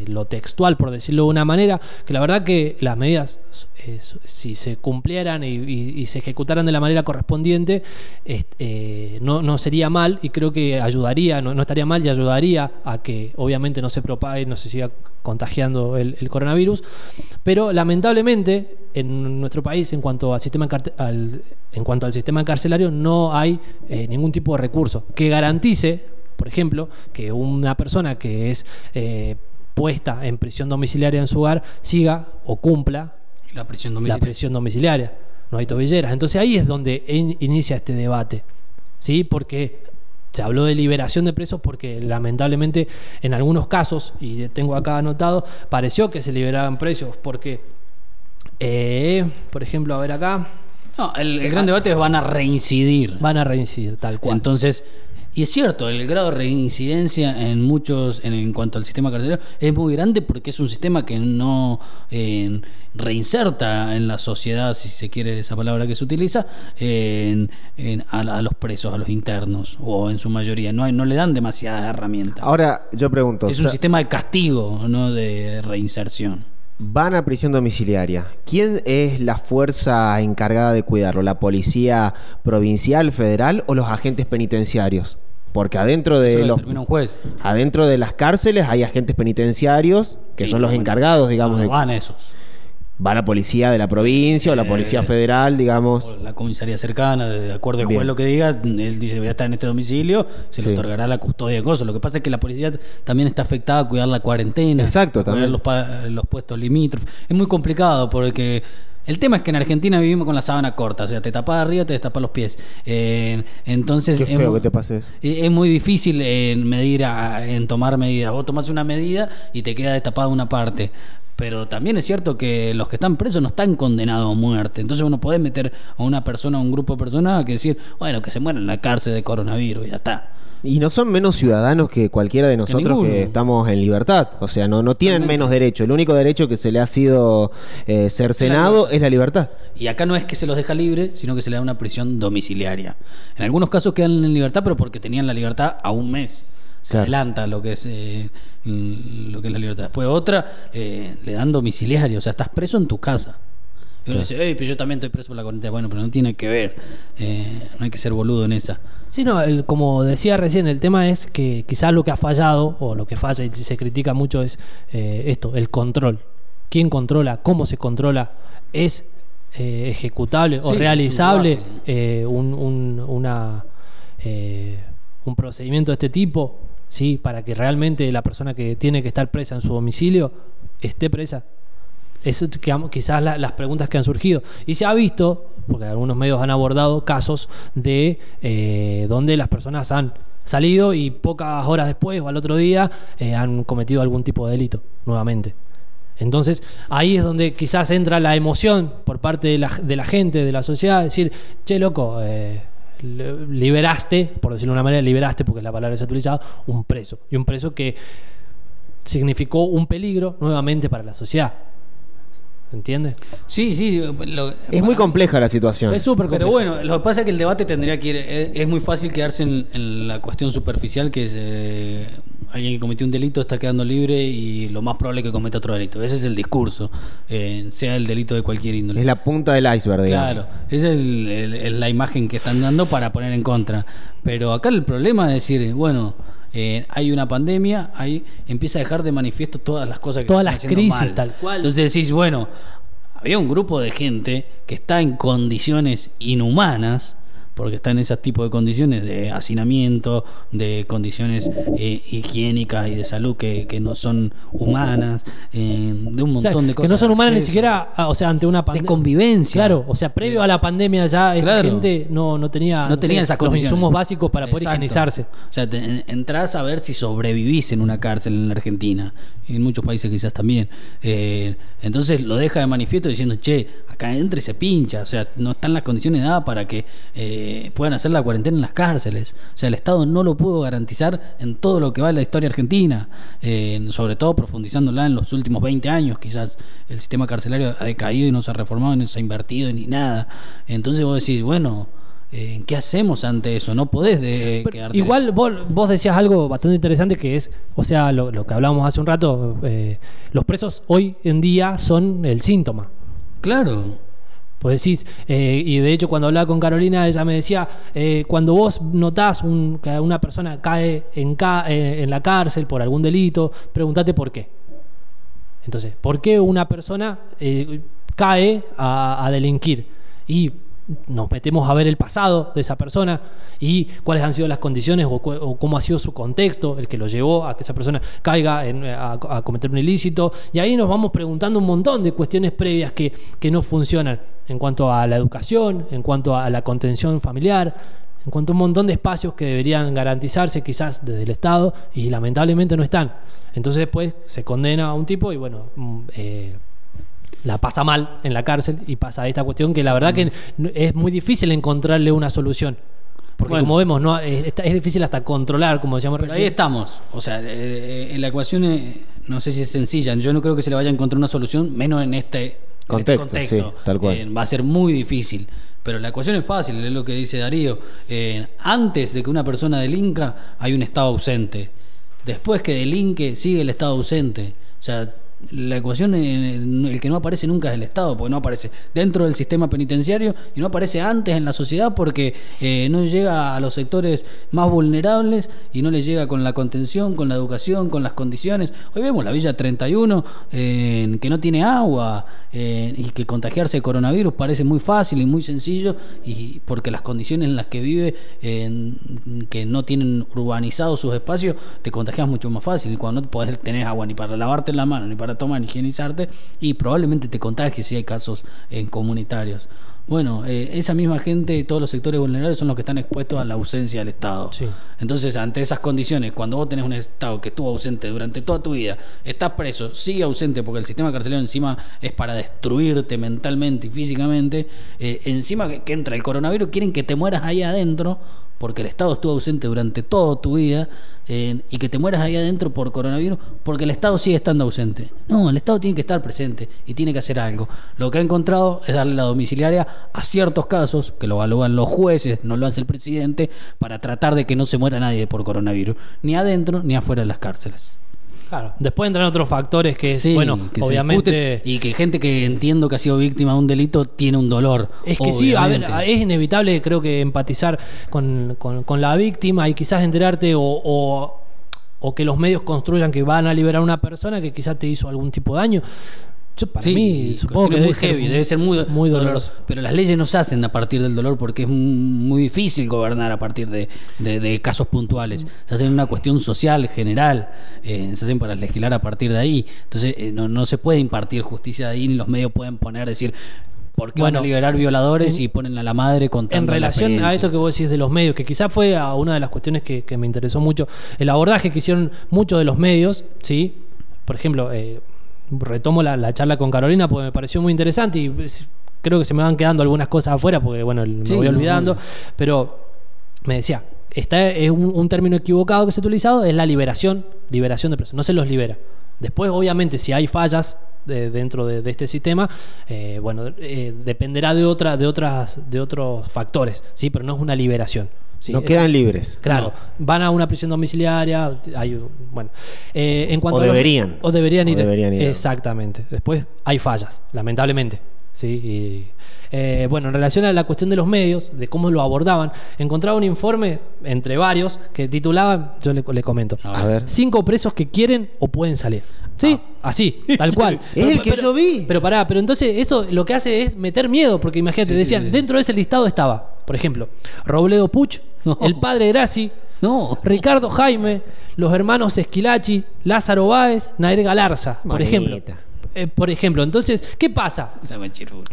lo textual, por decirlo de una manera, que la verdad que las medidas, eh, si se cumplieran y, se ejecutaran de la manera correspondiente, eh, no, no sería mal y creo que ayudaría, no, no estaría mal y ayudaría a que obviamente no se propague, no se siga contagiando el, coronavirus, pero lamentablemente en nuestro país en cuanto al sistema en cuanto al sistema carcelario no hay eh, ningún tipo de recurso que garantice por ejemplo, que una persona que es eh, puesta en prisión domiciliaria en su hogar siga o cumpla La prisión la domiciliaria. prisión domiciliaria. No hay tobilleras. Entonces ahí es donde in- inicia este debate. ¿Sí? Porque se habló de liberación de presos porque lamentablemente en algunos casos, y tengo acá anotado, pareció que se liberaban presos porque, eh, por ejemplo, a ver acá, No, el, el gran debate es van a reincidir. van a reincidir tal cual. Entonces, y es cierto, el grado de reincidencia en muchos, en, en cuanto al sistema carcelario, es muy grande porque es un sistema que no eh, reinserta en la sociedad, si se quiere esa palabra que se utiliza, en- en- a, a los presos, a los internos, o en su mayoría. No, hay- no le dan demasiadas herramientas. Ahora, yo pregunto, es un sistema de castigo, no de reinserción. van a prisión domiciliaria. ¿Quién es la fuerza encargada de cuidarlo? ¿La policía provincial, federal o los agentes penitenciarios? Porque adentro de lo los determina un juez. adentro de las cárceles hay agentes penitenciarios que Sí, son los bueno. encargados, digamos, de van esos. va la policía de la provincia o la Eh, policía federal, digamos. O la comisaría cercana, de acuerdo al juez lo que diga, él dice voy a estar en este domicilio, se Sí. le otorgará la custodia de cosas. Lo que pasa es que la policía también está afectada a cuidar la cuarentena, Exacto, a cuidar también. los, los puestos limítrofes. Es muy complicado porque el tema es que en Argentina vivimos con la sábana corta, o sea, te tapas arriba, te destapas los pies. Eh, entonces Qué es feo que te pases. y Es muy difícil en medir, a- en tomar medidas. Vos tomás una medida y te queda destapada una parte. Pero también es cierto que los que están presos no están condenados a muerte. Entonces uno puede meter a una persona, a un grupo de personas, que decir, bueno, que se muera en la cárcel de coronavirus y ya está. Y no son menos ciudadanos que cualquiera de nosotros que estamos en libertad. O sea, no, no tienen menos derecho. El único derecho que se le ha sido eh, cercenado es la libertad. Y acá no es que se los deja libre, sino que se le da una prisión domiciliaria. En algunos casos quedan en libertad, pero porque tenían la libertad a un mes. Se Claro. adelanta lo que es eh, lo que es la libertad. Después otra, eh, le dan domiciliario, o sea, estás preso en tu casa. Y uno dice, "Ey, pero yo también estoy preso por la cuarentena. Bueno, pero no tiene que ver. Eh, no hay que ser boludo en esa. Sí, no, el- como decía recién, el tema es que quizás lo que ha fallado, o lo que falla y se critica mucho, es eh, esto, el control. ¿Quién controla? ¿Cómo se controla? ¿Es eh, ejecutable o Sí, realizable un, un- una, un procedimiento de este tipo? ¿Sí? Para que realmente la persona que tiene que estar presa en su domicilio esté presa. Es quizás la- las preguntas que han surgido. Y se ha visto, porque algunos medios han abordado casos de eh, donde las personas han salido y pocas horas después o al otro día eh, han cometido algún tipo de delito nuevamente. Entonces ahí es donde quizás entra la emoción por parte de la, gente, de la sociedad, decir, che, loco, eh, li- liberaste, por decirlo de una manera, liberaste, porque es la palabra que se ha utilizado, un preso. Y un preso que significó un peligro nuevamente para la sociedad. ¿Entiendes? Sí, sí. lo- Es muy compleja la situación. Es súper Pero complejo. bueno, lo que pasa es que el debate tendría que ir. Es, es muy fácil quedarse en, en la cuestión superficial, que es eh, alguien que cometió un delito está quedando libre y lo más probable es que cometa otro delito. Ese es el discurso, eh, sea el delito de cualquier índole. Es la punta del iceberg, digamos. Claro, esa es el- la imagen que están dando para poner en contra. Pero acá el problema es decir, bueno, eh, hay una pandemia, ahí empieza a dejar de manifiesto todas las cosas que Todas las crisis, mal. tal cual. Entonces decís, bueno, había un grupo de gente que está en condiciones inhumanas, porque está en ese tipo de condiciones de hacinamiento, de condiciones eh, higiénicas y de salud que, que no son humanas, eh, de un O sea, montón de cosas. que no son humanas ni siquiera, ah, o sea, ante una de pandemia. convivencia. Claro, o sea, previo a la pandemia ya esta Claro. gente no, no tenía, no tenía sé, esas los insumos básicos para poder Exacto. higienizarse. O sea, te, en- entras a ver si sobrevivís en una cárcel en la Argentina y en muchos países quizás también. Eh, entonces lo deja de manifiesto diciendo, che, acá entra y se pincha. O sea, no están las condiciones dadas para que eh, puedan hacer la cuarentena en las cárceles. O sea, el Estado no lo pudo garantizar en todo lo que va de la historia argentina. Eh, sobre todo profundizándola en los últimos 20 años, quizás el sistema carcelario ha decaído y no se ha reformado, ni se ha invertido ni nada. Entonces vos decís, bueno Eh, ¿Qué hacemos ante eso? No podés de, quedarte- igual vos, vos decías algo bastante interesante que es, o sea, lo, lo que hablábamos hace un rato, eh, los presos hoy en día son el síntoma. Claro. Pues decís, eh, y de hecho cuando hablaba con Carolina, ella me decía, eh, cuando vos notás que una persona cae en, ca- eh, en la cárcel por algún delito, pregúntate por qué. Entonces, ¿por qué una persona cae a, a delinquir? Y nos metemos a ver el pasado de esa persona y cuáles han sido las condiciones o, cómo ha sido su contexto, el que lo llevó a que esa persona caiga en- a, cometer un ilícito. Y ahí nos vamos preguntando un montón de cuestiones previas que, que no funcionan en cuanto a la educación, en cuanto a la contención familiar, en cuanto a un montón de espacios que deberían garantizarse quizás desde el Estado y lamentablemente no están. Entonces después se condena a un tipo y bueno, mm, eh, la pasa mal en la cárcel y pasa esta cuestión que la verdad que n- es muy difícil encontrarle una solución. Porque Bueno. como vemos, no es, está- es difícil hasta controlar, como decíamos Pero ahí recién. estamos. O sea, eh, eh, la ecuación eh, no sé si es sencilla. Yo no creo que se le vaya a encontrar una solución, menos en este en este Contexto, contexto. sí, tal cual. Eh, va a ser muy difícil. Pero la ecuación es fácil, es lo que dice Darío. Eh, antes de que una persona delinca, hay un estado ausente. Después que delinque, sigue el estado ausente. O sea, la ecuación, eh, el que no aparece nunca es el Estado, porque no aparece dentro del sistema penitenciario y no aparece antes en la sociedad porque eh, no llega a los sectores más vulnerables y no le llega con la contención, con la educación, con las condiciones. Hoy vemos la Villa 31 eh, que no tiene agua eh, y que contagiarse de coronavirus parece muy fácil y muy sencillo y porque las condiciones en las que vive, que no tienen urbanizados sus espacios, te contagias mucho más fácil y cuando no podés tener agua ni para lavarte la mano, ni para tomar, ni higienizarte y probablemente te contagies si hay casos eh, comunitarios. Bueno, eh, esa misma gente, todos los sectores vulnerables son los que están expuestos a la ausencia del Estado. Sí. Entonces, ante esas condiciones, cuando vos tenés un Estado que estuvo ausente durante toda tu vida, estás preso, sigue ausente porque el sistema carcelario encima es para destruirte mentalmente y físicamente, eh, encima que, que entra el coronavirus, quieren que te mueras ahí adentro porque el Estado estuvo ausente durante toda tu vida y que te mueras ahí adentro por coronavirus porque el Estado sigue estando ausente. No, el Estado tiene que estar presente y tiene que hacer algo. Lo que ha encontrado es darle la domiciliaria a ciertos casos que lo evalúan los jueces, no lo hace el presidente, para tratar de que no se muera nadie por coronavirus, ni adentro ni afuera de las cárceles. Claro. Después entran otros factores que Sí, bueno, que obviamente... y que gente que entiendo que ha sido víctima de un delito tiene un dolor. Es que sí, a ver, es inevitable creo que empatizar con, con- con la víctima y quizás enterarte o, o- o que los medios construyan que van a liberar a una persona que quizás te hizo algún tipo de daño. Yo, para Sí, mí, supongo que debe muy ser heavy, debe ser muy, muy doloroso. doloroso. Pero las leyes no se hacen a partir del dolor porque es muy difícil gobernar a partir de, de- de casos puntuales. Se hacen una cuestión social, general, eh, se hacen para legislar a partir de ahí. Entonces eh, no, no se puede impartir justicia ahí, ni los medios pueden poner, decir, ¿por qué van Bueno, a liberar violadores y ponen a la madre contando En la relación a esto que vos decís de los medios, que quizás fue a una de las cuestiones que, que me interesó mucho, el abordaje que hicieron muchos de los medios, ¿sí? Por ejemplo, eh, retomo la, la charla con Carolina porque me pareció muy interesante y es- creo que se me van quedando algunas cosas afuera porque, bueno, me Sí, voy no, olvidando, pero me decía, está, es un, un término equivocado que se ha utilizado, es la liberación, liberación de presos, no se los libera. Después, obviamente, si hay fallas de- dentro de, de este sistema, eh, bueno, eh, dependerá de otra, de otras, de otros factores, sí, pero no es una liberación. ¿Sí? no quedan libres. Claro, van a una prisión domiciliaria, hay, bueno, eh, en cuanto O a los- deberían. o deberían O ir, deberían ir. exactamente. Después hay fallas, lamentablemente, sí. Y, eh, bueno, en relación a la cuestión de los medios, de cómo lo abordaban, encontraba un informe entre varios que titulaba, yo le, le comento, A ver. cinco presos que quieren o pueden salir. Sí, así, tal cual. Es el que yo vi. Pero pará, pero entonces esto lo que hace es meter miedo, porque imagínate, Sí, decían, sí, sí. dentro de ese listado estaba, por ejemplo, Robledo Puch, No. el padre Graci, No. Ricardo Jaime, los hermanos Esquilachi, Lázaro Báez, Nair Galarza, por ejemplo. Eh, por ejemplo, entonces, ¿qué pasa?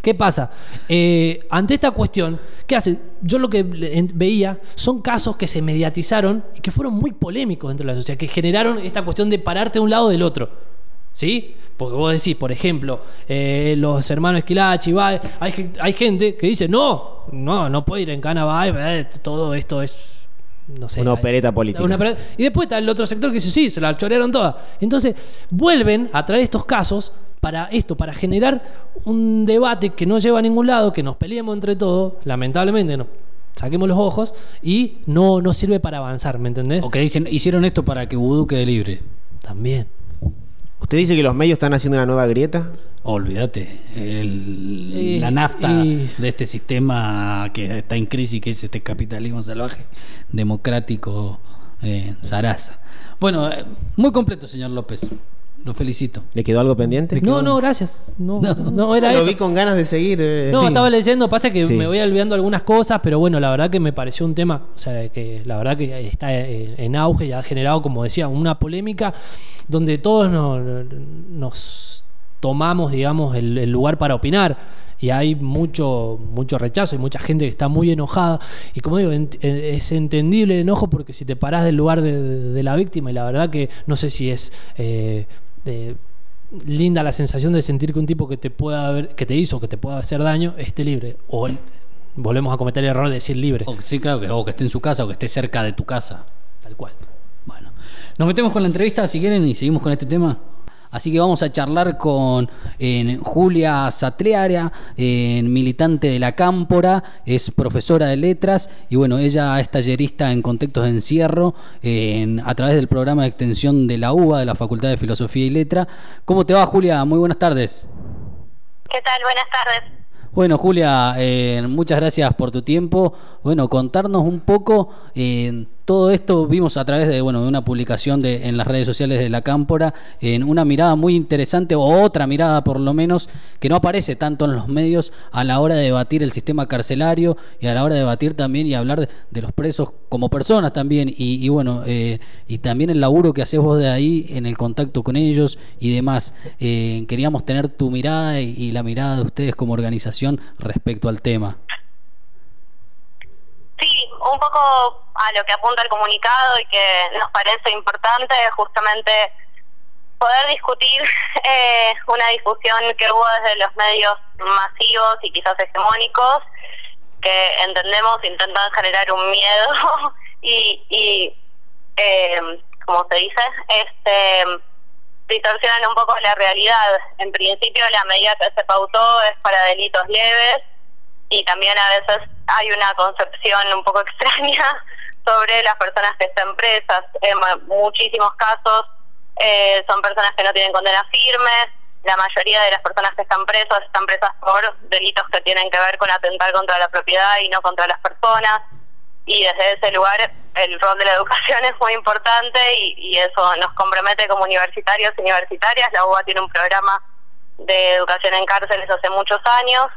¿Qué pasa? Eh, ante esta cuestión, ¿qué hace? Yo lo que veía son casos que se mediatizaron y que fueron muy polémicos dentro de la sociedad, que generaron esta cuestión de pararte de un lado del otro. ¿Sí? Porque vos decís, por ejemplo, eh, los hermanos Esquilachi, hay, hay gente que dice, no, no, no puede ir en Cana Baez, eh, todo esto es. No sé, Una hay- opereta política. una y después está el otro sector que dice, sí, se la chorearon toda. Entonces, vuelven a traer estos casos para esto, para generar un debate que no lleva a ningún lado, que nos peleemos entre todos, lamentablemente no. saquemos los ojos y no, no sirve para avanzar, ¿me entendés? O que dicen, hicieron esto para que Vudú quede libre. También. ¿Usted dice que los medios están haciendo una nueva grieta? Olvídate, el- Y- la nafta y- de este sistema que está en crisis, que es este capitalismo salvaje, democrático, eh, zaraza. Bueno, eh, muy completo, señor López. Lo felicito. ¿Le quedó algo pendiente? No, no, gracias. No, No. no, era Lo eso. vi con ganas de seguir. eh. No, Sí. estaba leyendo, pasa que Sí. me voy olvidando algunas cosas, pero bueno, la verdad que me pareció un tema, o sea, que la verdad que está en en auge y ha generado, como decía, una polémica donde todos nos, nos tomamos, digamos, el, el lugar para opinar. Y hay mucho, mucho rechazo y mucha gente que está muy enojada. Y como digo, ent- eh, es entendible el enojo porque si te parás del lugar de, de la víctima, y la verdad que no sé si es eh, eh, linda la sensación de sentir que un tipo que te pueda haber, que te hizo, que te pueda hacer daño, esté libre. O volvemos a cometer el error de decir libre. O, sí, claro, que, o que esté en su casa o que esté cerca de tu casa. Tal cual. Bueno, nos metemos con la entrevista si quieren y seguimos con este tema. Así que vamos a charlar con Julia Satrearia, en, militante de la Cámpora, es profesora de letras y bueno, ella es tallerista en contextos de encierro en- a través del programa de extensión de la UBA, de la Facultad de Filosofía y Letra. ¿Cómo te va Julia? Muy buenas tardes. ¿Qué tal? Buenas tardes. Bueno, Julia, eh, muchas gracias por tu tiempo. Bueno, contarnos un poco. eh, todo esto vimos a través de, bueno, de una publicación de, en las redes sociales de la Cámpora, en una mirada muy interesante, o otra mirada por lo menos, que no aparece tanto en los medios a la hora de debatir el sistema carcelario y a la hora de debatir también y hablar de, los presos como personas también. Y, y bueno, eh, y también el laburo que haces vos de ahí en el contacto con ellos y demás. Eh, queríamos tener tu mirada y la mirada de ustedes como organización respecto al tema. Sí, un poco a lo que apunta el comunicado y que nos parece importante es justamente poder discutir eh, una difusión que hubo desde los medios masivos y quizás hegemónicos que entendemos intentan generar un miedo y, y eh, como se dice, este distorsionan un poco la realidad. En principio la medida que se pautó es para delitos leves y también a veces hay una concepción un poco extraña sobre las personas que están presas. En muchísimos casos eh, son personas que no tienen condena firme, la mayoría de las personas que están presas están presas por delitos que tienen que ver con atentar contra la propiedad y no contra las personas. Y desde ese lugar el rol de la educación es muy importante y, y eso nos compromete como universitarios y universitarias. La UBA tiene un programa de educación en cárceles hace muchos años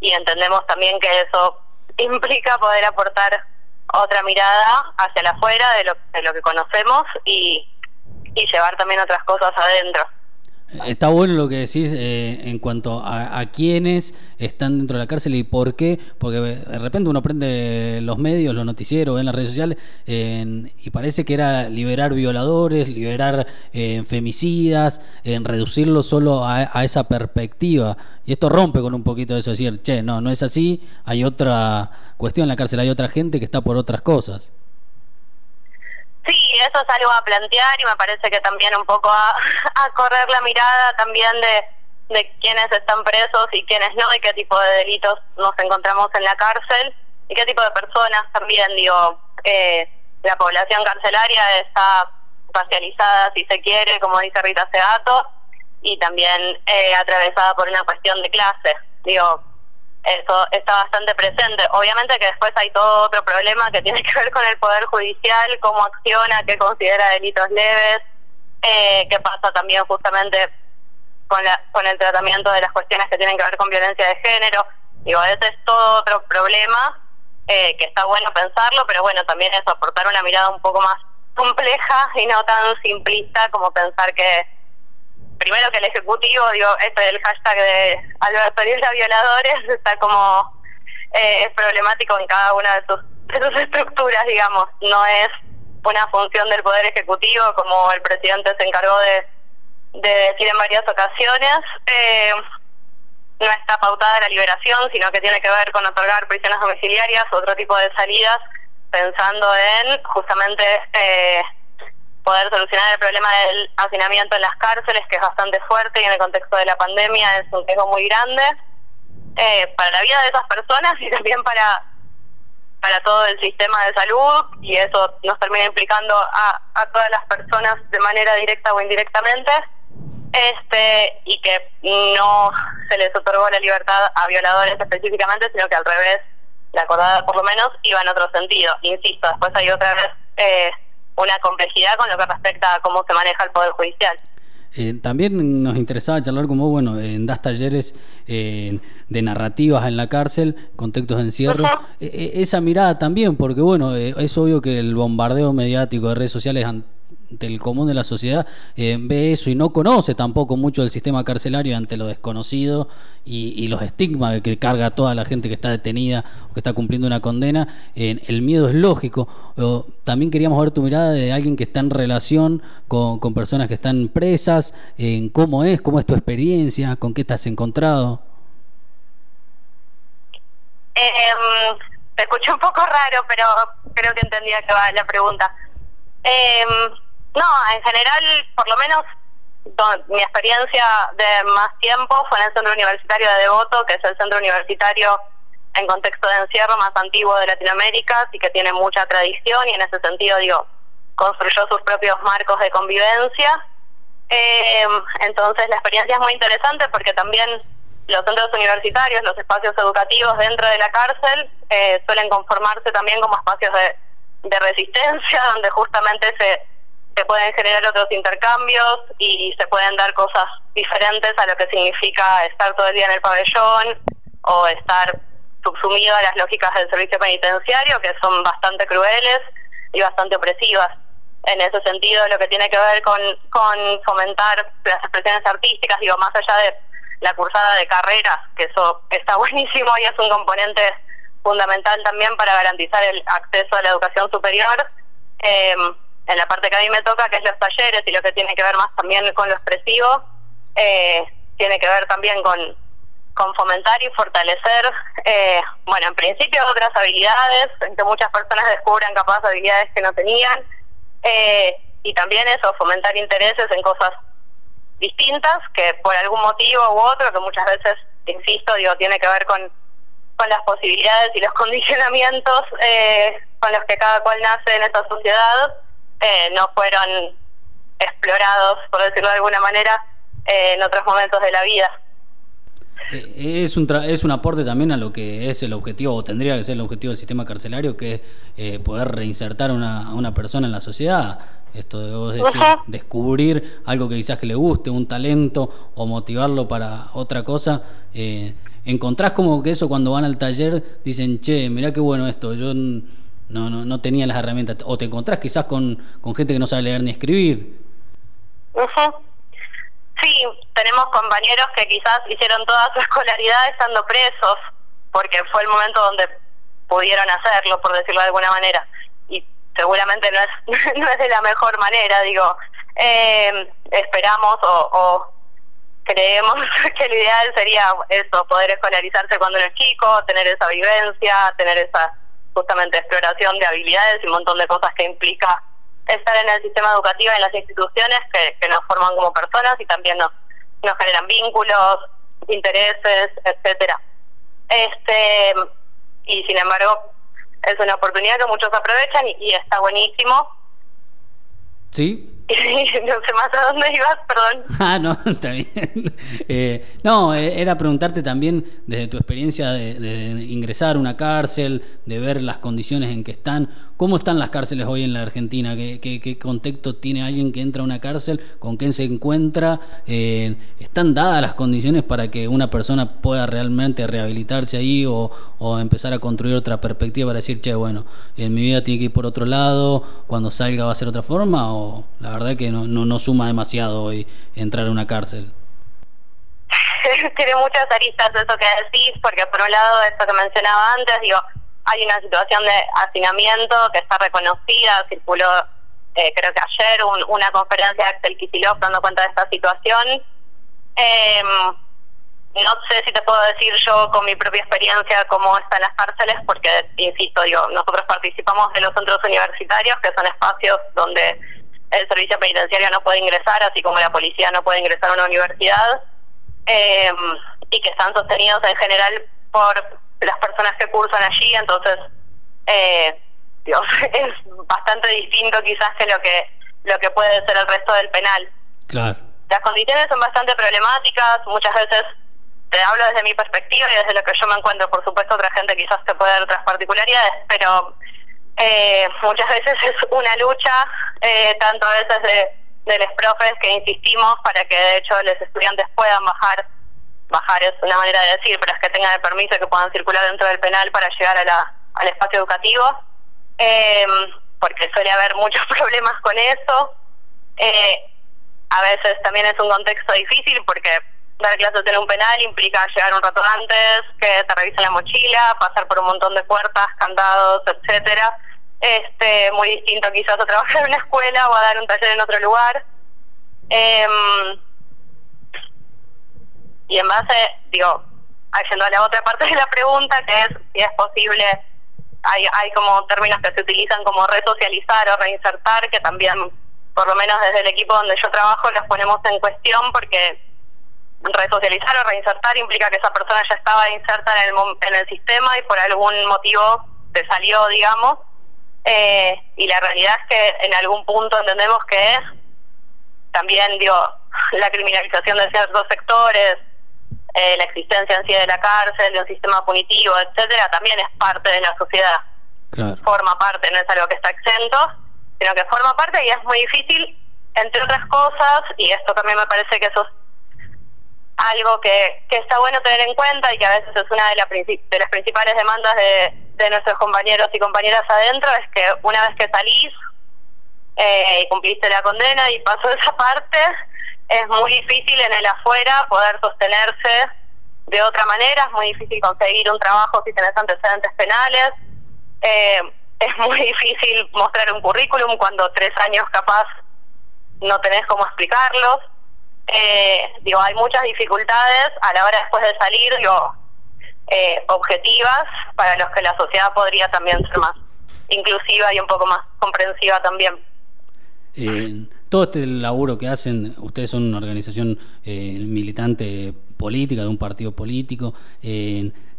y entendemos también que eso implica poder aportar otra mirada hacia la afuera de lo, de lo que conocemos y, y llevar también otras cosas adentro. Está bueno lo que decís eh, en cuanto a, a quiénes están dentro de la cárcel y por qué, porque de repente uno prende los medios, los noticieros, en las redes sociales y parece que era liberar violadores, liberar eh, femicidas, en reducirlo solo a, a esa perspectiva. Y esto rompe con un poquito de eso, decir, che, no, no es así, hay otra cuestión en la cárcel, hay otra gente que está por otras cosas. Sí, eso es algo a plantear y me parece que también un poco a, a correr la mirada también de, de quiénes están presos y quiénes no y qué tipo de delitos nos encontramos en la cárcel y qué tipo de personas también, digo, eh, la población carcelaria está racializada, si se quiere, como dice Rita Segato, y también eh, atravesada por una cuestión de clase. Digo, eso está bastante presente. Obviamente que después hay todo otro problema que tiene que ver con el Poder Judicial, cómo acciona, qué considera delitos leves, eh, qué pasa también justamente con, la, con el tratamiento de las cuestiones que tienen que ver con violencia de género. Digo, ese es todo otro problema eh, que está bueno pensarlo, pero bueno, también es aportar una mirada un poco más compleja y no tan simplista como pensar que primero que el ejecutivo, digo, este el hashtag de Alberto Isla violadores está como eh, es problemático en cada una de sus, estructuras, digamos, no es una función del poder ejecutivo como el presidente se encargó de, de decir en varias ocasiones. Eh, no está pautada la liberación, sino que tiene que ver con otorgar prisiones domiciliarias, otro tipo de salidas, pensando en justamente eh, poder solucionar el problema del hacinamiento en las cárceles, que es bastante fuerte y en el contexto de la pandemia es un riesgo muy grande eh, para la vida de esas personas y también para para todo el sistema de salud y eso nos termina implicando a, a todas las personas de manera directa o indirectamente este y que no se les otorgó la libertad a violadores específicamente, sino que al revés, la acordada por lo menos iba en otro sentido. Insisto, después hay otra vez eh, una complejidad con lo que respecta a cómo se maneja el Poder Judicial. Eh, también nos interesaba charlar como bueno, en das talleres eh, de narrativas en la cárcel, contextos de encierro. Eh, eh, esa mirada también, porque bueno, eh, es obvio que el bombardeo mediático de redes sociales ante el común de la sociedad eh, ve eso y no conoce tampoco mucho del sistema carcelario ante lo desconocido y, los estigmas que carga toda la gente que está detenida o que está cumpliendo una condena. El miedo es lógico. También queríamos ver tu mirada de alguien que está en relación con, personas que están presas, en cómo es, cómo es tu experiencia, con qué te has encontrado. Eh, te escuché un poco raro, pero creo que entendía que va la pregunta. Eh, no, en general, por lo menos mi experiencia de más tiempo fue en el Centro Universitario de Devoto, que es el centro universitario en contexto de encierro más antiguo de Latinoamérica, y que tiene mucha tradición y en ese sentido, digo, construyó sus propios marcos de convivencia. Eh, entonces la experiencia es muy interesante porque también los centros universitarios, los espacios educativos dentro de la cárcel eh, suelen conformarse también como espacios de resistencia, donde justamente se, se pueden generar otros intercambios y se pueden dar cosas diferentes a lo que significa estar todo el día en el pabellón o estar subsumido a las lógicas del servicio penitenciario, que son bastante crueles y bastante opresivas. En ese sentido, lo que tiene que ver con, con fomentar las expresiones artísticas, digo, más allá de la cursada de carreras, que eso está buenísimo y es un componente fundamental también para garantizar el acceso a la educación superior. Eh, en la parte que a mí me toca, que es los talleres y lo que tiene que ver más también con lo expresivo, eh, tiene que ver también con, con fomentar y fortalecer, eh, bueno, en principio otras habilidades, que muchas personas descubran capaz habilidades que no tenían, eh, y también eso, fomentar intereses en cosas distintas que por algún motivo u otro, que muchas veces, insisto, digo, tiene que ver con, con las posibilidades y los condicionamientos eh, con los que cada cual nace en esta sociedad, eh, no fueron explorados, por decirlo de alguna manera, eh, en otros momentos de la vida. Eh, Es un, tra- es un aporte también a lo que es el objetivo, o tendría que ser el objetivo del sistema carcelario, que es eh, poder reinsertar a una, a una persona en la sociedad. Esto de vos decir, descubrir algo que quizás que le guste, un talento, o motivarlo para otra cosa. Eh, encontrás como que eso cuando van al taller dicen, che, mirá qué bueno esto, yo no, no, no tenía las herramientas. O te encontrás quizás con, con gente que no sabe leer ni escribir. Ujú. Sí, tenemos compañeros que quizás hicieron toda su escolaridad estando presos, porque fue el momento donde pudieron hacerlo, por decirlo de alguna manera. Y seguramente no es, no es de la mejor manera, digo. Eh, esperamos o, o creemos que lo ideal sería eso, poder escolarizarse cuando uno es chico, tener esa vivencia, tener esa justamente exploración de habilidades y un montón de cosas que implica estar en el sistema educativo en las instituciones que, que nos forman como personas y también nos, nos generan vínculos, intereses, etcétera. Este y sin embargo es una oportunidad que muchos aprovechan y, y está buenísimo. ¿Sí? no sé más a dónde ibas, perdón. Ah, no, está bien. Eh, no, eh, era preguntarte también desde tu experiencia de, ingresar a una cárcel, de ver las condiciones en que están. ¿Cómo están las cárceles hoy en la Argentina? ¿Qué, qué, qué contexto tiene alguien que entra a una cárcel? ¿Con quién se encuentra? Eh, ¿Están dadas las condiciones para que una persona pueda realmente rehabilitarse ahí o, o empezar a construir otra perspectiva para decir, che, bueno, en mi vida tiene que ir por otro lado, cuando salga va a ser otra forma? ¿O la verdad que no, no, no suma demasiado hoy entrar a una cárcel? tiene muchas aristas eso que decís, porque por un lado, esto que mencionaba antes, digo, hay una situación de hacinamiento que está reconocida, circuló eh, creo que ayer un- una conferencia de Axel Kicillof dando cuenta de esta situación. Eh, no sé si te puedo decir yo con mi propia experiencia cómo están las cárceles, porque, insisto, digo, nosotros participamos de los centros universitarios, que son espacios donde el servicio penitenciario no puede ingresar, así como la policía no puede ingresar a una universidad, eh, y que están sostenidos en general por las personas que cursan allí, entonces eh, Dios, es bastante distinto quizás que lo que lo que puede ser el resto del penal. Claro. Las condiciones son bastante problemáticas, muchas veces te hablo desde mi perspectiva y desde lo que yo me encuentro, por supuesto otra gente quizás te puede dar otras particularidades, pero eh, muchas veces es una lucha, eh, tanto a veces de, de los profes que insistimos para que de hecho los estudiantes puedan bajar, bajar es una manera de decir, pero es que tengan el permiso que puedan circular dentro del penal para llegar a la, al espacio educativo, eh, porque suele haber muchos problemas con eso. Eh, a veces también es un contexto difícil porque dar clases en un penal implica llegar un rato antes, que te revisen la mochila, pasar por un montón de puertas, candados, etcétera. Este, muy distinto quizás a trabajar en una escuela o a dar un taller en otro lugar. Em, y en base, digo, yendo a la otra parte de la pregunta, que es si es posible, hay, hay como términos que se utilizan como resocializar o reinsertar, que también, por lo menos desde el equipo donde yo trabajo, los ponemos en cuestión porque resocializar o reinsertar implica que esa persona ya estaba inserta en el, en el sistema y por algún motivo se salió, digamos. Eh, y la realidad es que en algún punto entendemos que es también, digo, la criminalización de ciertos sectores, eh, la existencia en sí de la cárcel, de un sistema punitivo, etcétera, también es parte de la sociedad Claro. forma parte, no es algo que está exento, sino que forma parte y es muy difícil, entre otras cosas, y esto también me parece que eso es algo que, que está bueno tener en cuenta y que a veces es una de, la de las principales demandas de, de nuestros compañeros y compañeras adentro, es que una vez que salís eh, y cumpliste la condena y pasó esa parte, es muy difícil en el afuera poder sostenerse de otra manera, es muy difícil conseguir un trabajo si tenés antecedentes penales, eh, es muy difícil mostrar un currículum cuando tres años capaz no tenés cómo explicarlos. Eh, digo, hay muchas dificultades a la hora después de salir, digo, eh, objetivas para los que la sociedad podría también ser más inclusiva y un poco más comprensiva también. Eh, todo este laburo que hacen, ustedes son una organización eh, militante política, de un partido político,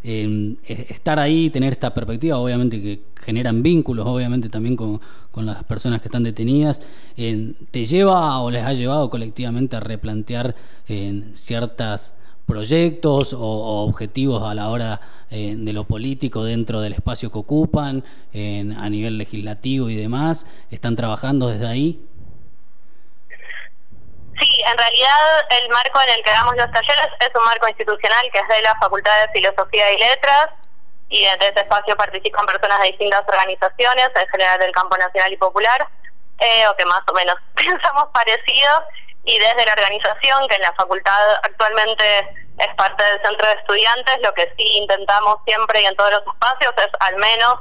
estar ahí, tener esta perspectiva, obviamente que generan vínculos, obviamente también con, con las personas que están detenidas, ¿te lleva o les ha llevado colectivamente a replantear eh, ciertas proyectos o, o objetivos a la hora eh, de lo político dentro del espacio que ocupan, en- a nivel legislativo y demás? ¿Están trabajando desde ahí? Sí, en realidad el marco en el que damos los talleres es un marco institucional que es de la Facultad de Filosofía y Letras y desde ese espacio participan personas de distintas organizaciones, en general del campo nacional y popular, eh, o que más o menos pensamos parecido, y desde la organización, que en la facultad actualmente es parte del centro de estudiantes, lo que sí intentamos siempre y en todos los espacios es al menos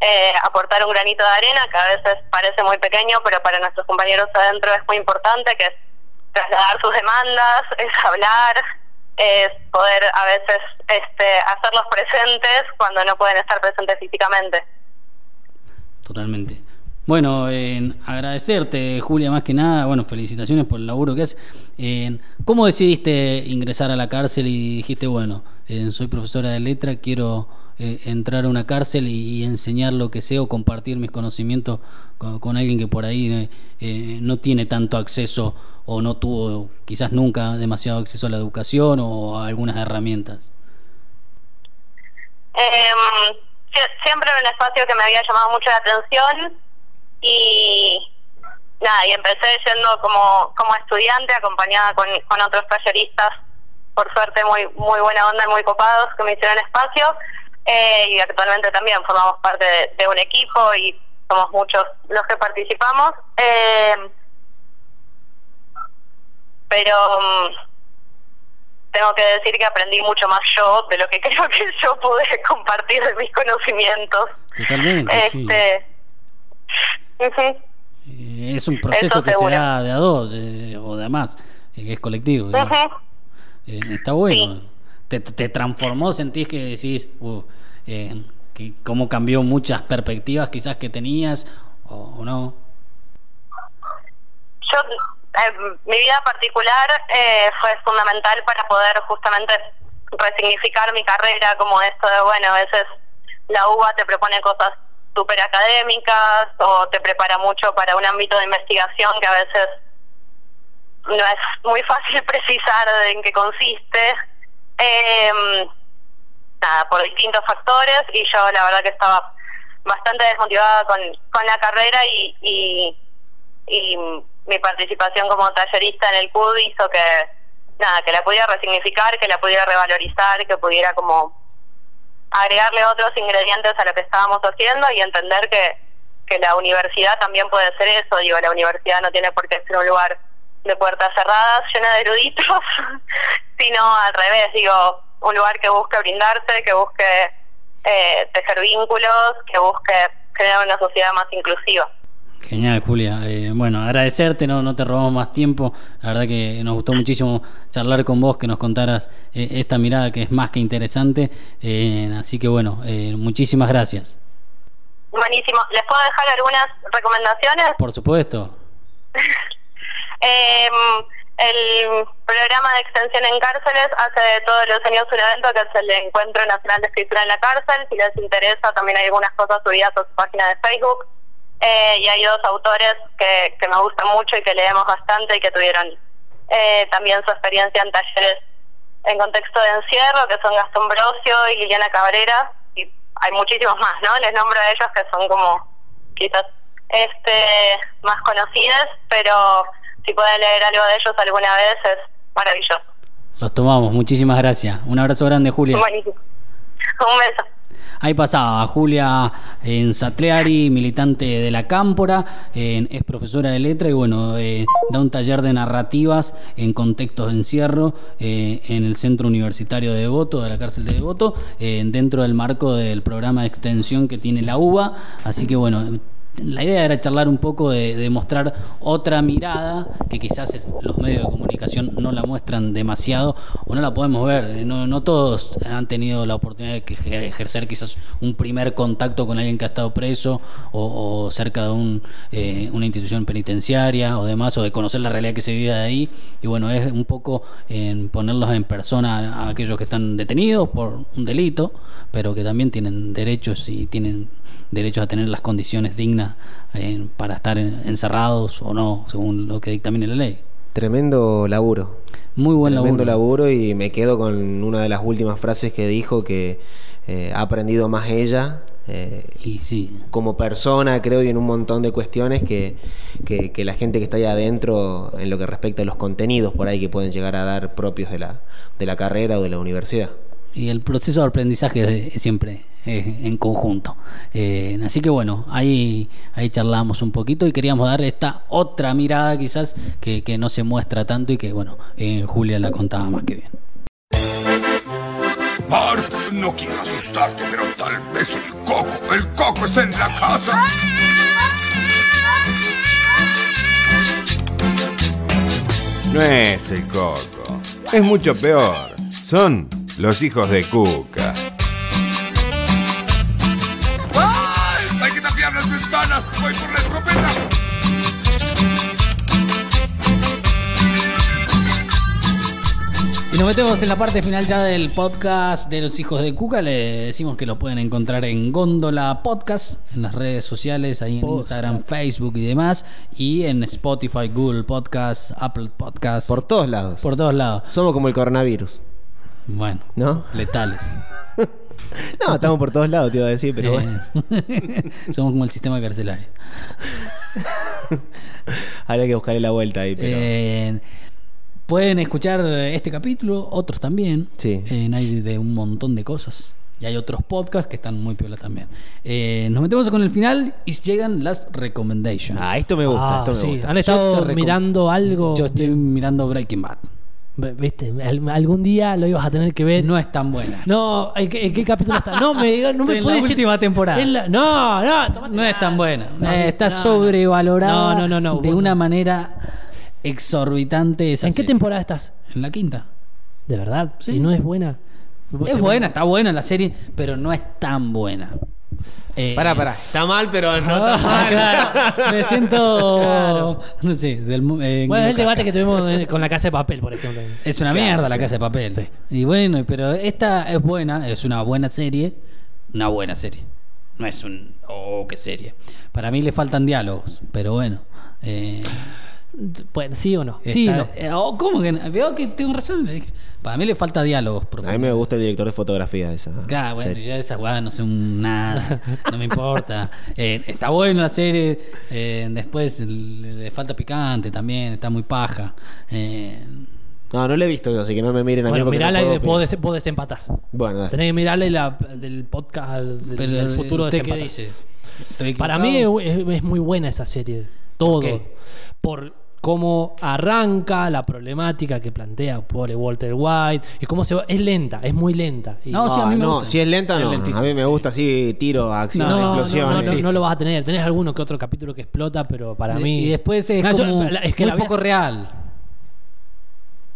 eh, aportar un granito de arena, que a veces parece muy pequeño, pero para nuestros compañeros adentro es muy importante, que es trasladar sus demandas, es hablar, es poder a veces este, hacerlos presentes cuando no pueden estar presentes físicamente. Totalmente. Bueno, eh, agradecerte, Julia, más que nada. Bueno, felicitaciones por el laburo que haces. ¿Cómo decidiste ingresar a la cárcel y dijiste, bueno, eh, soy profesora de letra, quiero eh, entrar a una cárcel y, enseñar lo que sé o compartir mis conocimientos con, con alguien que por ahí eh, eh, no tiene tanto acceso o no tuvo quizás nunca demasiado acceso a la educación o a algunas herramientas? Sie- siempre un espacio que me había llamado mucho la atención y nada, y empecé yendo como, como estudiante acompañada con, con otros talleristas, por suerte muy muy buena onda y muy copados que me hicieron espacio eh, y actualmente también formamos parte de, de un equipo y somos muchos los que participamos. Eh, pero mm, tengo que decir que aprendí mucho más yo de lo que creo que yo pude compartir de mis conocimientos. Totalmente, sí. Eh, Es un proceso Eso que se da de a dos eh, o de a más, eh, que es colectivo. está bueno. Te, te transformó, sentís que decís uh, eh, que cómo cambió muchas perspectivas quizás que tenías o, o no. Yo, mi vida particular eh, fue fundamental para poder justamente resignificar mi carrera, como esto de, bueno, a veces la UBA te propone cosas súper académicas o te prepara mucho para un ámbito de investigación que a veces no es muy fácil precisar en qué consiste. Eh, nada, por distintos factores y yo la verdad que estaba bastante desmotivada con, con la carrera y, y, y mi participación como tallerista en el CUD hizo que nada, que la pudiera resignificar, que la pudiera revalorizar, que pudiera como agregarle otros ingredientes a lo que estábamos haciendo y entender que, que la universidad también puede ser eso, digo, la universidad no tiene por qué ser un lugar de puertas cerradas, llena de eruditos, sino al revés, digo, un lugar que busque brindarse, que busque eh, tejer vínculos, que busque crear una sociedad más inclusiva. Genial, Julia. Eh, bueno, agradecerte, no, no te robamos más tiempo. La verdad que nos gustó muchísimo charlar con vos, que nos contaras eh, esta mirada que es más que interesante. Eh, así que bueno, eh, muchísimas gracias. Buenísimo. ¿Les puedo dejar algunas recomendaciones? Por supuesto. Eh, el programa de extensión en cárceles hace todos los años un evento que es el Encuentro Nacional de Escritura en la Cárcel. Si les interesa, también hay algunas cosas subidas a su página de Facebook. Eh, y hay dos autores que, que me gustan mucho y que leemos bastante y que tuvieron eh, también su experiencia en talleres en contexto de encierro, que son Gastón Brosio y Liliana Cabrera. Y hay muchísimos más, ¿no? Les nombro a ellos que son como quizás este más conocidos, pero si pueden leer algo de ellos alguna vez es maravilloso. Los tomamos. Muchísimas gracias. Un abrazo grande, Julia. Buenísimo. Un beso. Ahí pasaba Julia en Satleari, militante de la Cámpora, es profesora de letra y bueno, eh, da un taller de narrativas en contextos de encierro eh, en el Centro Universitario de Devoto, de la cárcel de Devoto, eh, dentro del marco del programa de extensión que tiene la UBA. Así que bueno, la idea era charlar un poco de, mostrar otra mirada que quizás los medios de comunicación no la muestran demasiado o no la podemos ver. No, no todos han tenido la oportunidad de ejercer quizás un primer contacto con alguien que ha estado preso o, o cerca de un, eh, una institución penitenciaria o demás, o de conocer la realidad que se vive de ahí. Y bueno, es un poco en ponerlos en persona a aquellos que están detenidos por un delito, pero que también tienen derechos y tienen derechos a tener las condiciones dignas eh, para estar en- encerrados o no, según lo que dictamine la ley. Tremendo laburo. Muy buen Tremendo laburo. laburo y me quedo con una de las últimas frases que dijo que eh, ha aprendido más ella eh, Y sí, como persona, creo, y en un montón de cuestiones que, que, que la gente que está ahí adentro en lo que respecta a los contenidos por ahí que pueden llegar a dar propios de la, de la carrera o de la universidad. Y el proceso de aprendizaje es, es siempre eh, en conjunto. Eh, así que bueno, ahí, ahí charlamos un poquito y queríamos dar esta otra mirada quizás que, que no se muestra tanto y que bueno, eh, Julia la contaba más que bien. Bart, no quiero asustarte, pero tal vez el coco, el coco está en la casa. No es el coco. Es mucho peor. Son los hijos de Cuca. ¡Ay! Hay que tapiar las ventanas. Voy por la escopeta. Y nos metemos en la parte final ya del podcast de los hijos de Cuca. Le decimos que lo pueden encontrar en Góndola Podcast, en las redes sociales, ahí en Instagram, Facebook y demás. Y en Spotify, Google Podcast, Apple Podcast. Por todos lados. por todos lados. Somos como el coronavirus. Bueno, ¿No? letales. No, estamos por todos lados, te iba a decir, pero bueno. Eh, Somos como el sistema carcelario. Habría que buscarle la vuelta ahí, pero. Eh, pueden escuchar este capítulo, otros también. Sí. Eh, hay de un montón de cosas. Y hay otros podcasts que están muy piola también. Eh, nos metemos con el final y llegan las recommendations. Ah, esto me gusta, Ah, esto me sí. gusta. Han estado mirando algo. Yo estoy mirando Breaking Bad. Viste, Al- algún día lo ibas a tener que ver. No es tan buena. No, ¿en qué, en qué capítulo está? No me digas, no me puedes la decir- última temporada. La- no, no, No es tan buena. No, Eh, está sobrevalorada No, no, no, de una manera exorbitante. esa ¿En qué temporada estás? En la quinta. ¿De verdad? Sí. ¿Y no es buena? Es buena, está buena la serie, pero no es tan buena. Eh, Pará, pará. Está mal, pero no está Ah, mal. claro. Me siento. Claro. No sé, del. eh, Bueno, es el debate que tuvimos eh, con la casa de papel, por ejemplo. Es una mierda la casa de papel. Sí. Y bueno, pero esta es buena, es una buena serie. Una buena serie. no es un. Oh, qué serie. Para mí le faltan diálogos, pero bueno. eh, Bueno, sí o no. Sí no. eh, oh, ¿Cómo que no? Veo que tengo razón. le dije. Para mí le falta diálogos. A mí me gusta el director de fotografía de esa. Claro, bueno, serie. ya esa weá no sé un nada, no me importa. Eh, está buena la serie, eh, después le, le falta picante también, está muy paja. Eh, No, no la he visto yo, así que no me miren a mí Bueno, porque no mirala y des- vos desempatás. Bueno, dale. Tenés que mirarla y la, del podcast del, pero, del futuro ¿usted qué dice? ¿Estoy Para mí es, es muy buena esa serie. Todo. qué? Por cómo arranca la problemática que plantea pobre Walter White y cómo se va. Es lenta, es muy lenta. Y- No, sí, a mí me no, gusta. si es lenta, Es no. lentísimo, a mí me gusta así, tiro, acción, no, no, no, explosiones. no, no lo vas a tener. Tenés alguno que otro capítulo que explota, pero para Y- mí. Y después es yo- como la- es que muy la poco real.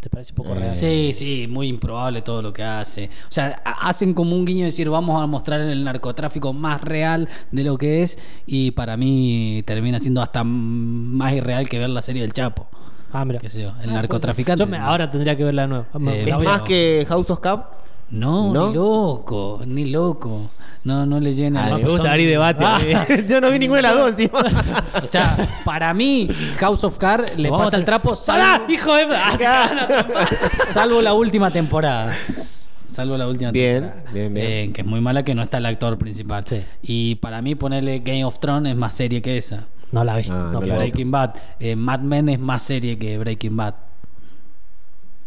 ¿Te parece poco real? Sí, sí, muy improbable todo lo que hace. O sea, ha- hacen como un guiño de decir, vamos a mostrar el narcotráfico más real de lo que es, y para mí termina siendo hasta más irreal que ver la serie del Chapo. Ah, mira. Qué sé yo, el Ah, narcotraficante. Yo me- ahora tendría que verla de nuevo. Eh, la Es más que House of Cup. No, ¿No? ni loco, ni loco. No, no le llena. El me gusta son- abrir debate. Ah. yo no vi ninguna de las dos encima. O sea, para mí, House of Cards le Vamos pasa a- el trapo ¡Pará, salvo, hijo de. Ah, salvo la última temporada. Salvo la última Bien, temporada. bien, bien. Eh, que es muy mala que no está el actor principal. Sí. Y para mí ponerle Game of Thrones es más serie que esa. No la vi. Ah, no no. Breaking Bad. Eh, Mad Men es más serie que Breaking Bad.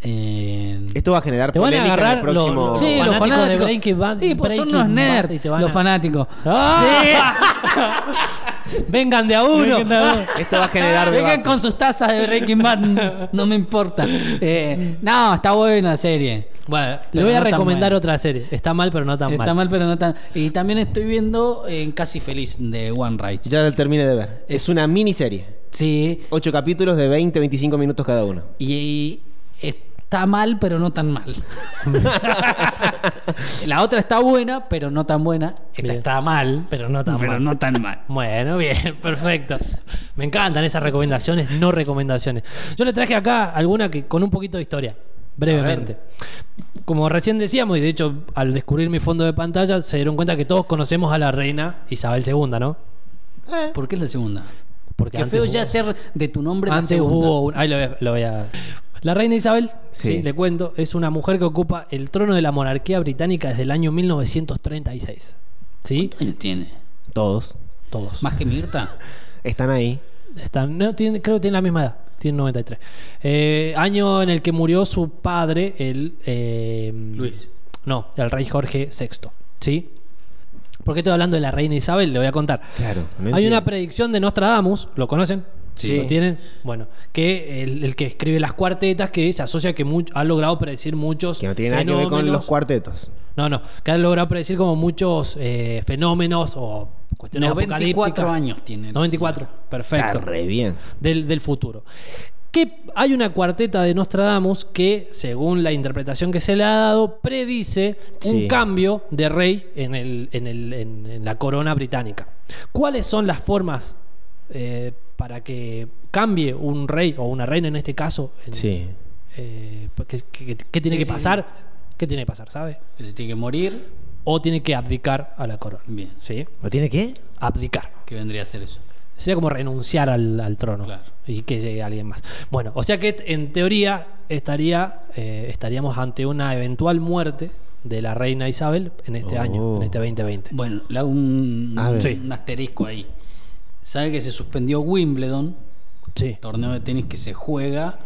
Eh, Esto va a generar Te van a polémica en agarrar el próximo. los- Sí, los fanáticos de fanáticos. Breaking Bad- Sí, pues son Breaking unos Bad nerds, y te van los a- fanáticos. ¡Ah! Vengan de a uno. Vengan de a uno. Esto va a generar Vengan debate. con sus tazas de Breaking Bad, no, me importa. Eh, no, está buena la serie. Bueno, le Pero voy a no tan recomendar otra serie. Está mal, pero no tan Está mal. mal, pero no tan. Y también estoy viendo en Casi Feliz de One Right. Ya la terminé de ver. Es, Es- una miniserie. Sí, Ocho capítulos de 20, 25 minutos cada uno. y, y está mal, pero no tan mal. la otra está buena, pero no tan buena. Esta Bien. está mal, Pero no tan pero mal. no tan mal. Bueno, bien, perfecto. Me encantan esas recomendaciones, no recomendaciones. Yo le traje acá alguna que con un poquito de historia, brevemente. Como recién decíamos, y de hecho al descubrir mi fondo de pantalla se dieron cuenta que todos conocemos a la reina Isabel II, ¿no? ¿Por qué es la segunda? Porque Qué antes feo ya ser de tu nombre Antes hubo un- ahí lo voy, a, lo voy a- La reina Isabel, sí. Sí. le cuento, es una mujer que ocupa el trono de la monarquía británica desde el año 1936. ¿Sí? ¿Cuántos años tiene? Todos. Todos. ¿Más que Mirta? Están ahí. Están, no, tiene- creo que tienen la misma edad. Tienen 93. Eh, año en el que murió su padre, el. eh, Luis. No, el rey Jorge VI. ¿Sí? ¿Por qué estoy hablando de la reina Isabel? Le voy a contar. Claro. no Hay entiendo. una predicción de Nostradamus, ¿lo conocen? Sí. ¿Lo tienen? Bueno, que el, el que escribe las cuartetas, que se asocia que much- ha logrado predecir muchos Que no tiene nada que ver con fenómenos. los cuartetos. No, no, que ha logrado predecir como muchos eh, fenómenos o cuestiones 94 apocalípticas. años tiene. la 94, perfecto Está re bien. del, del futuro. Que hay una cuarteta de Nostradamus que, según la interpretación que se le ha dado, predice un cambio de rey en, el, en, el- en- en la corona británica. ¿Cuáles son las formas eh, para que cambie un rey o una reina en este caso? En- Sí. eh, ¿qué, qué- qué tiene Sí, que sí, pasar? ¿Qué tiene que pasar, sabe? Que se tiene que morir. O tiene que abdicar a la corona. Bien. ¿Sí? ¿Lo tiene qué? Abdicar. ¿Qué vendría a ser eso? Sería como renunciar al, al trono Claro. y que llegue alguien más. Bueno, o sea que en teoría estaría, eh, estaríamos ante una eventual muerte de la reina Isabel en este Oh. año, en este 2020. Bueno, le hago un. Sí. un asterisco ahí. ¿Sabe que se suspendió Wimbledon? Sí. Torneo de tenis que se juega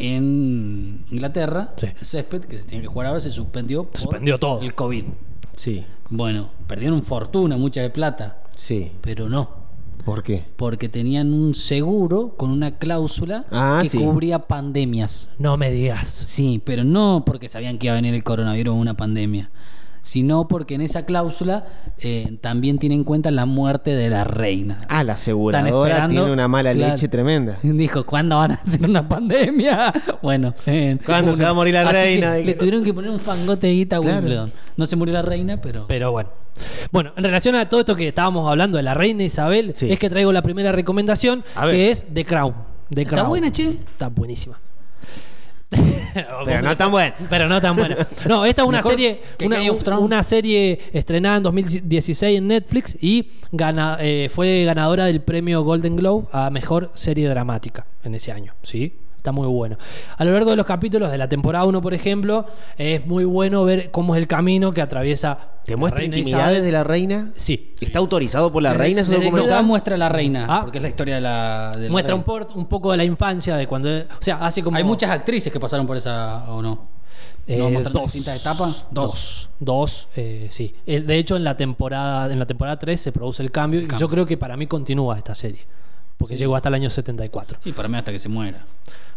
en Inglaterra. Sí. El césped que se tiene que jugar ahora se suspendió por suspendió todo. el COVID. Sí. Bueno, perdieron fortuna, mucha de plata, Sí. pero no. ¿Por qué? Porque tenían un seguro con una cláusula Ah, que sí. cubría pandemias. No me digas. Sí, pero no porque sabían que iba a venir el coronavirus o una pandemia, sino porque en esa cláusula eh, también tiene en cuenta la muerte de la reina. Ah, la aseguradora tiene una mala claro. leche tremenda. Dijo, ¿cuándo van a hacer una pandemia? Bueno, eh, ¿Cuándo se va a morir la así que reina? Le tuvieron que poner un fangote de guita a Claro. Wimbledon. No se murió la reina, pero... Pero bueno. Bueno, en relación a todo esto que estábamos hablando de la reina Isabel, Sí. es que traigo la primera recomendación, que es The Crown. The ¿Está Crown. buena, che? Está buenísima. Pero no tan buena. Pero no tan buena. No, esta es una Mejor serie, una, una serie estrenada en 2016 en Netflix y gana, eh, fue ganadora del premio Golden Globe a mejor serie dramática en ese año. ¿sí? Está muy bueno. A lo largo de los capítulos de la temporada 1, por ejemplo, es muy bueno ver cómo es el camino que atraviesa. ¿Te muestra reina intimidades Isabel. de la reina? Sí. ¿Está autorizado por la reina ese ¿Desde qué edad documental? muestra la reina? Ah. Porque es la historia de la. de la Muestra un, reina. por- un poco de la infancia de cuando. O sea, hace como. Hay muchas actrices que pasaron por esa o no. Eh, ¿No dos. distintas etapas? Dos. Dos, eh, sí. Eh, De hecho, en la temporada en la temporada 3 se produce el cambio. y cambio. Yo creo que para mí continúa esta serie. Porque llegó hasta el año 74. Y para mí hasta que se muera.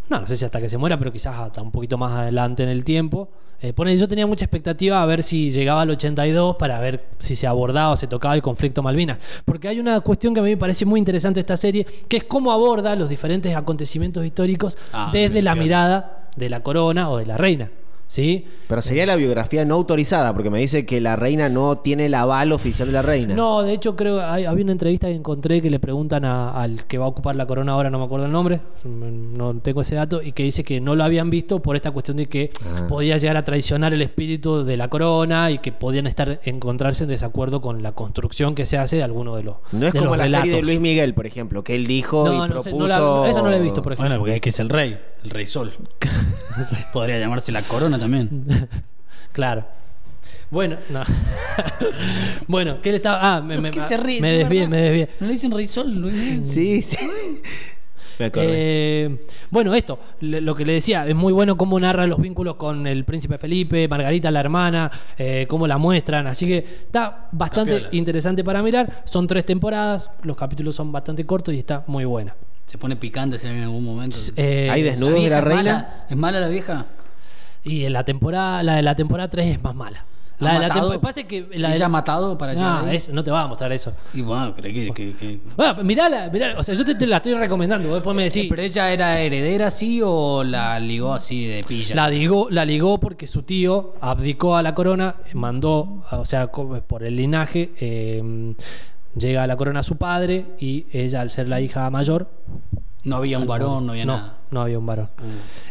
No, no sé si hasta que se muera, pero quizás hasta un poquito más adelante en el tiempo. Eh, pone, yo tenía mucha expectativa a ver si llegaba al 82 para ver si se abordaba o se tocaba el conflicto Malvinas. Porque hay una cuestión que a mí me parece muy interesante esta serie, que es cómo aborda los diferentes acontecimientos históricos Ah, desde la mirada de la corona o de la reina. ¿Sí? Pero sería la biografía no autorizada, porque me dice que la reina no tiene el aval oficial de la reina. No, de hecho creo hay- había una entrevista que encontré que le preguntan a- al que va a ocupar la corona ahora, no me acuerdo el nombre, no tengo ese dato, y que dice que no lo habían visto por esta cuestión de que Ah. podía llegar a traicionar el espíritu de la corona y que podían estar encontrarse en desacuerdo con la construcción que se hace de alguno de los No es como la serie de relatos. Luis Miguel, por ejemplo, que él dijo No, y no sé, propuso. no la- esa no la he visto, por ejemplo. Bueno, porque es que es el rey, el rey sol. Podría llamarse la corona también. Claro. Bueno, no. bueno, ¿qué le estaba? Ah, me, me, ¿Qué se ríe? me Sí, desvié, ¿verdad? me desvié. ¿No le dicen rey sol? Luis? Sí, sí. Me acordé. Eh, bueno, esto, lo que le decía, es muy bueno cómo narra los vínculos con el príncipe Felipe, Margarita la hermana, eh, cómo la muestran. Así que está bastante interesante para mirar. Son tres temporadas, los capítulos son bastante cortos y está muy buena. Se pone picante si en algún momento. Eh, ¿Hay desnudos de la reina? mala? ¿Es mala la vieja? Y en la temporada, la de la temporada 3 es más mala. La ¿Ha de la temporada. Pasa que la de- ¿Ella ha matado para llegar no, es- no te va a mostrar eso. Y bueno, creo que... que- que- Bueno, mirala, mirala, o sea, yo te, te la estoy recomendando. vos Después me decís. ¿Pero ella era heredera así o la ligó así de pilla? La ligó, la ligó porque su tío abdicó a la corona, mandó, o sea, por el linaje, eh, llega a la corona su padre y ella, al ser la hija mayor, No había un varón, no había no, nada. no había un varón. Uh.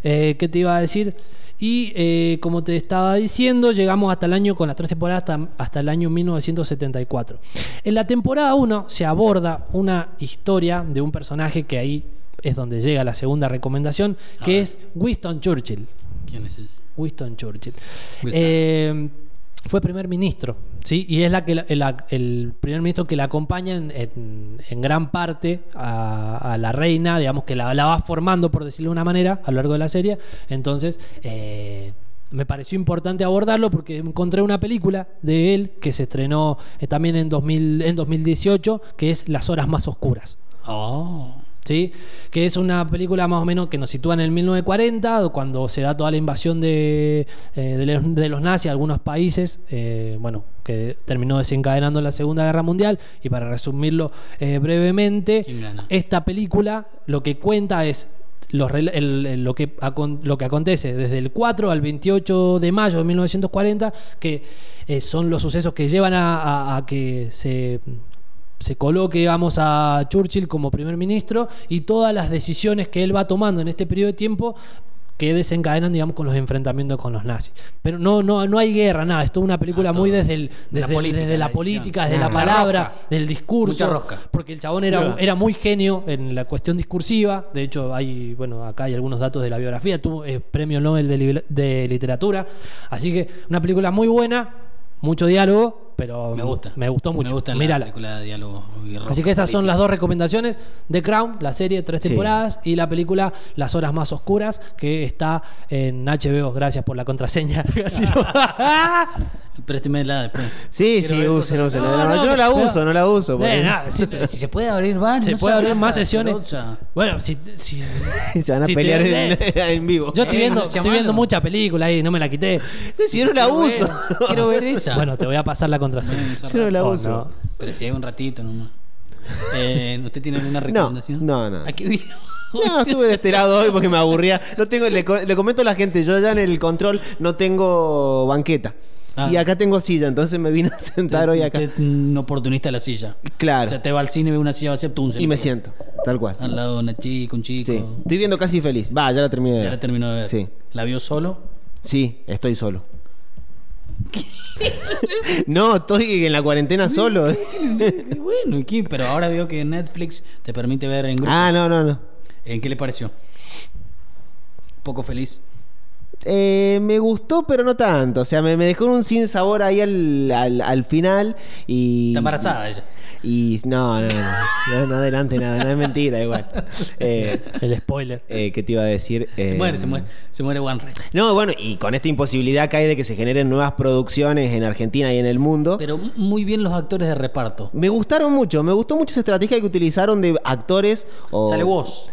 Eh, ¿Qué te iba a decir? Y eh, como te estaba diciendo, llegamos hasta el año, con las tres temporadas, hasta, hasta el año 1974. En la temporada 1 se aborda una historia de un personaje que ahí es donde llega la segunda recomendación, que es Winston Churchill. ¿Quién es ese? Winston Churchill. Winston. Eh, fue primer ministro, ¿sí? Y es la que la- el primer ministro que la acompaña en, en- gran parte a, la reina, digamos que la, la va formando, por decirlo de una manera, a lo largo de la serie. Entonces, eh, me pareció importante abordarlo porque encontré una película de él que se estrenó eh, también en, 2000, en 2018, que es Las Horas Más Oscuras. Oh. ¿Sí? Que es una película más o menos que nos sitúa en el 1940, cuando se da toda la invasión de, eh, de, los, de los nazis a algunos países, eh, bueno, que terminó desencadenando la Segunda Guerra Mundial. Y para resumirlo eh, brevemente, esta película lo que cuenta es los el- el- lo, que, lo que acontece desde el 4 al 28 de mayo de 1940, que son los sucesos que llevan a, a- a que se, se coloque, digamos, a Churchill como primer ministro y todas las decisiones que él va tomando en este periodo de tiempo que desencadenan, digamos, con los enfrentamientos con los nazis. Pero no, no, no hay guerra, nada. Es toda una película Ah, muy desde, el, la política, desde la política, desde Ah, palabra, del discurso. Mucha rosca. Porque el chabón era, era muy genio en la cuestión discursiva. De hecho, hay, bueno, acá hay algunos datos de la biografía. Tuvo eh, premio Nobel de literatura. Así que una película muy buena, mucho diálogo, pero Me gusta. Me gustó mucho. Me gusta la Mírala. película de diálogo. y rock Así que esas son las dos recomendaciones. The Crown, la serie, tres Sí. temporadas, y la película Las Horas Más Oscuras, que está en HBO. Gracias por la contraseña. No. Préstemela después. Sí, sí, usen, usen. No, No, yo no no, la pero- uso, no la uso. porque- Eh, nada, sí, pero Si se puede abrir van, se no puede abrir abra, más sesiones. Bueno, si, si- Se van a si te- pelear en, en vivo. Yo estoy Eh, viendo, no sea estoy viendo mucha película ahí, no me la quité. Si yo no la uso. Quiero ver esa. Bueno, te voy a pasar la contraseña. Esa Yo no la Oh, uso. no. Pero si hay un ratito nomás. Eh, ¿Usted tiene alguna No, recomendación? no, no. ¿A qué vino? No, estuve de este lado hoy porque me aburría. No tengo, le, co- le comento a la gente, yo ya en el control no tengo banqueta. Ah. Y acá tengo silla, entonces me vine a sentar hoy acá. Un oportunista de la silla. Claro. O sea, te va al cine, ve una silla vacía, tú un Y me siento. tal cual. Al lado de una chica, un chico. Sí. Estoy viendo casi feliz. Va, ya la terminé de Ya ver. la terminó de ver. Sí. ¿La vio solo? Sí, estoy solo. no, estoy en la cuarentena solo. Bueno, ¿y qué? pero ahora veo que Netflix te permite ver en grupo. ah, no, no, no. ¿En qué le pareció? Poco feliz. Eh, me gustó, pero no tanto. O sea, me, me dejó un sin sabor ahí al, al, al final. Y. Está embarazada ella. Y no, no, no, no, no adelante nada, no es mentira igual. Eh, El spoiler. eh, ¿Qué te iba a decir? Se Eh, muere, se muere. Se muere One Rey. No, bueno, y con esta imposibilidad que hay de que se generen nuevas producciones en Argentina y en el mundo. Pero muy bien los actores de reparto. Me gustaron mucho, me gustó mucho esa estrategia que utilizaron de actores o... Sale vos.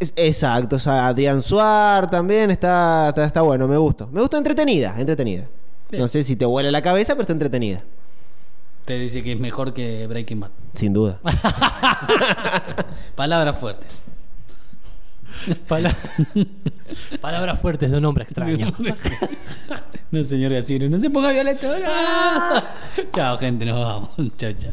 Es- Exacto, o sea, Adrián Suar también está, está, está bueno, me gustó. Me gustó entretenida, entretenida. Bien. No sé si te vuela la cabeza, pero está entretenida. Te dice que es mejor que Breaking Bad. Sin duda. Palabras fuertes. Pala- Palabras fuertes de un hombre extraño. No, señor Gacino, no se ponga violento. ¡Ah! chao, gente, nos vamos. chao, chao.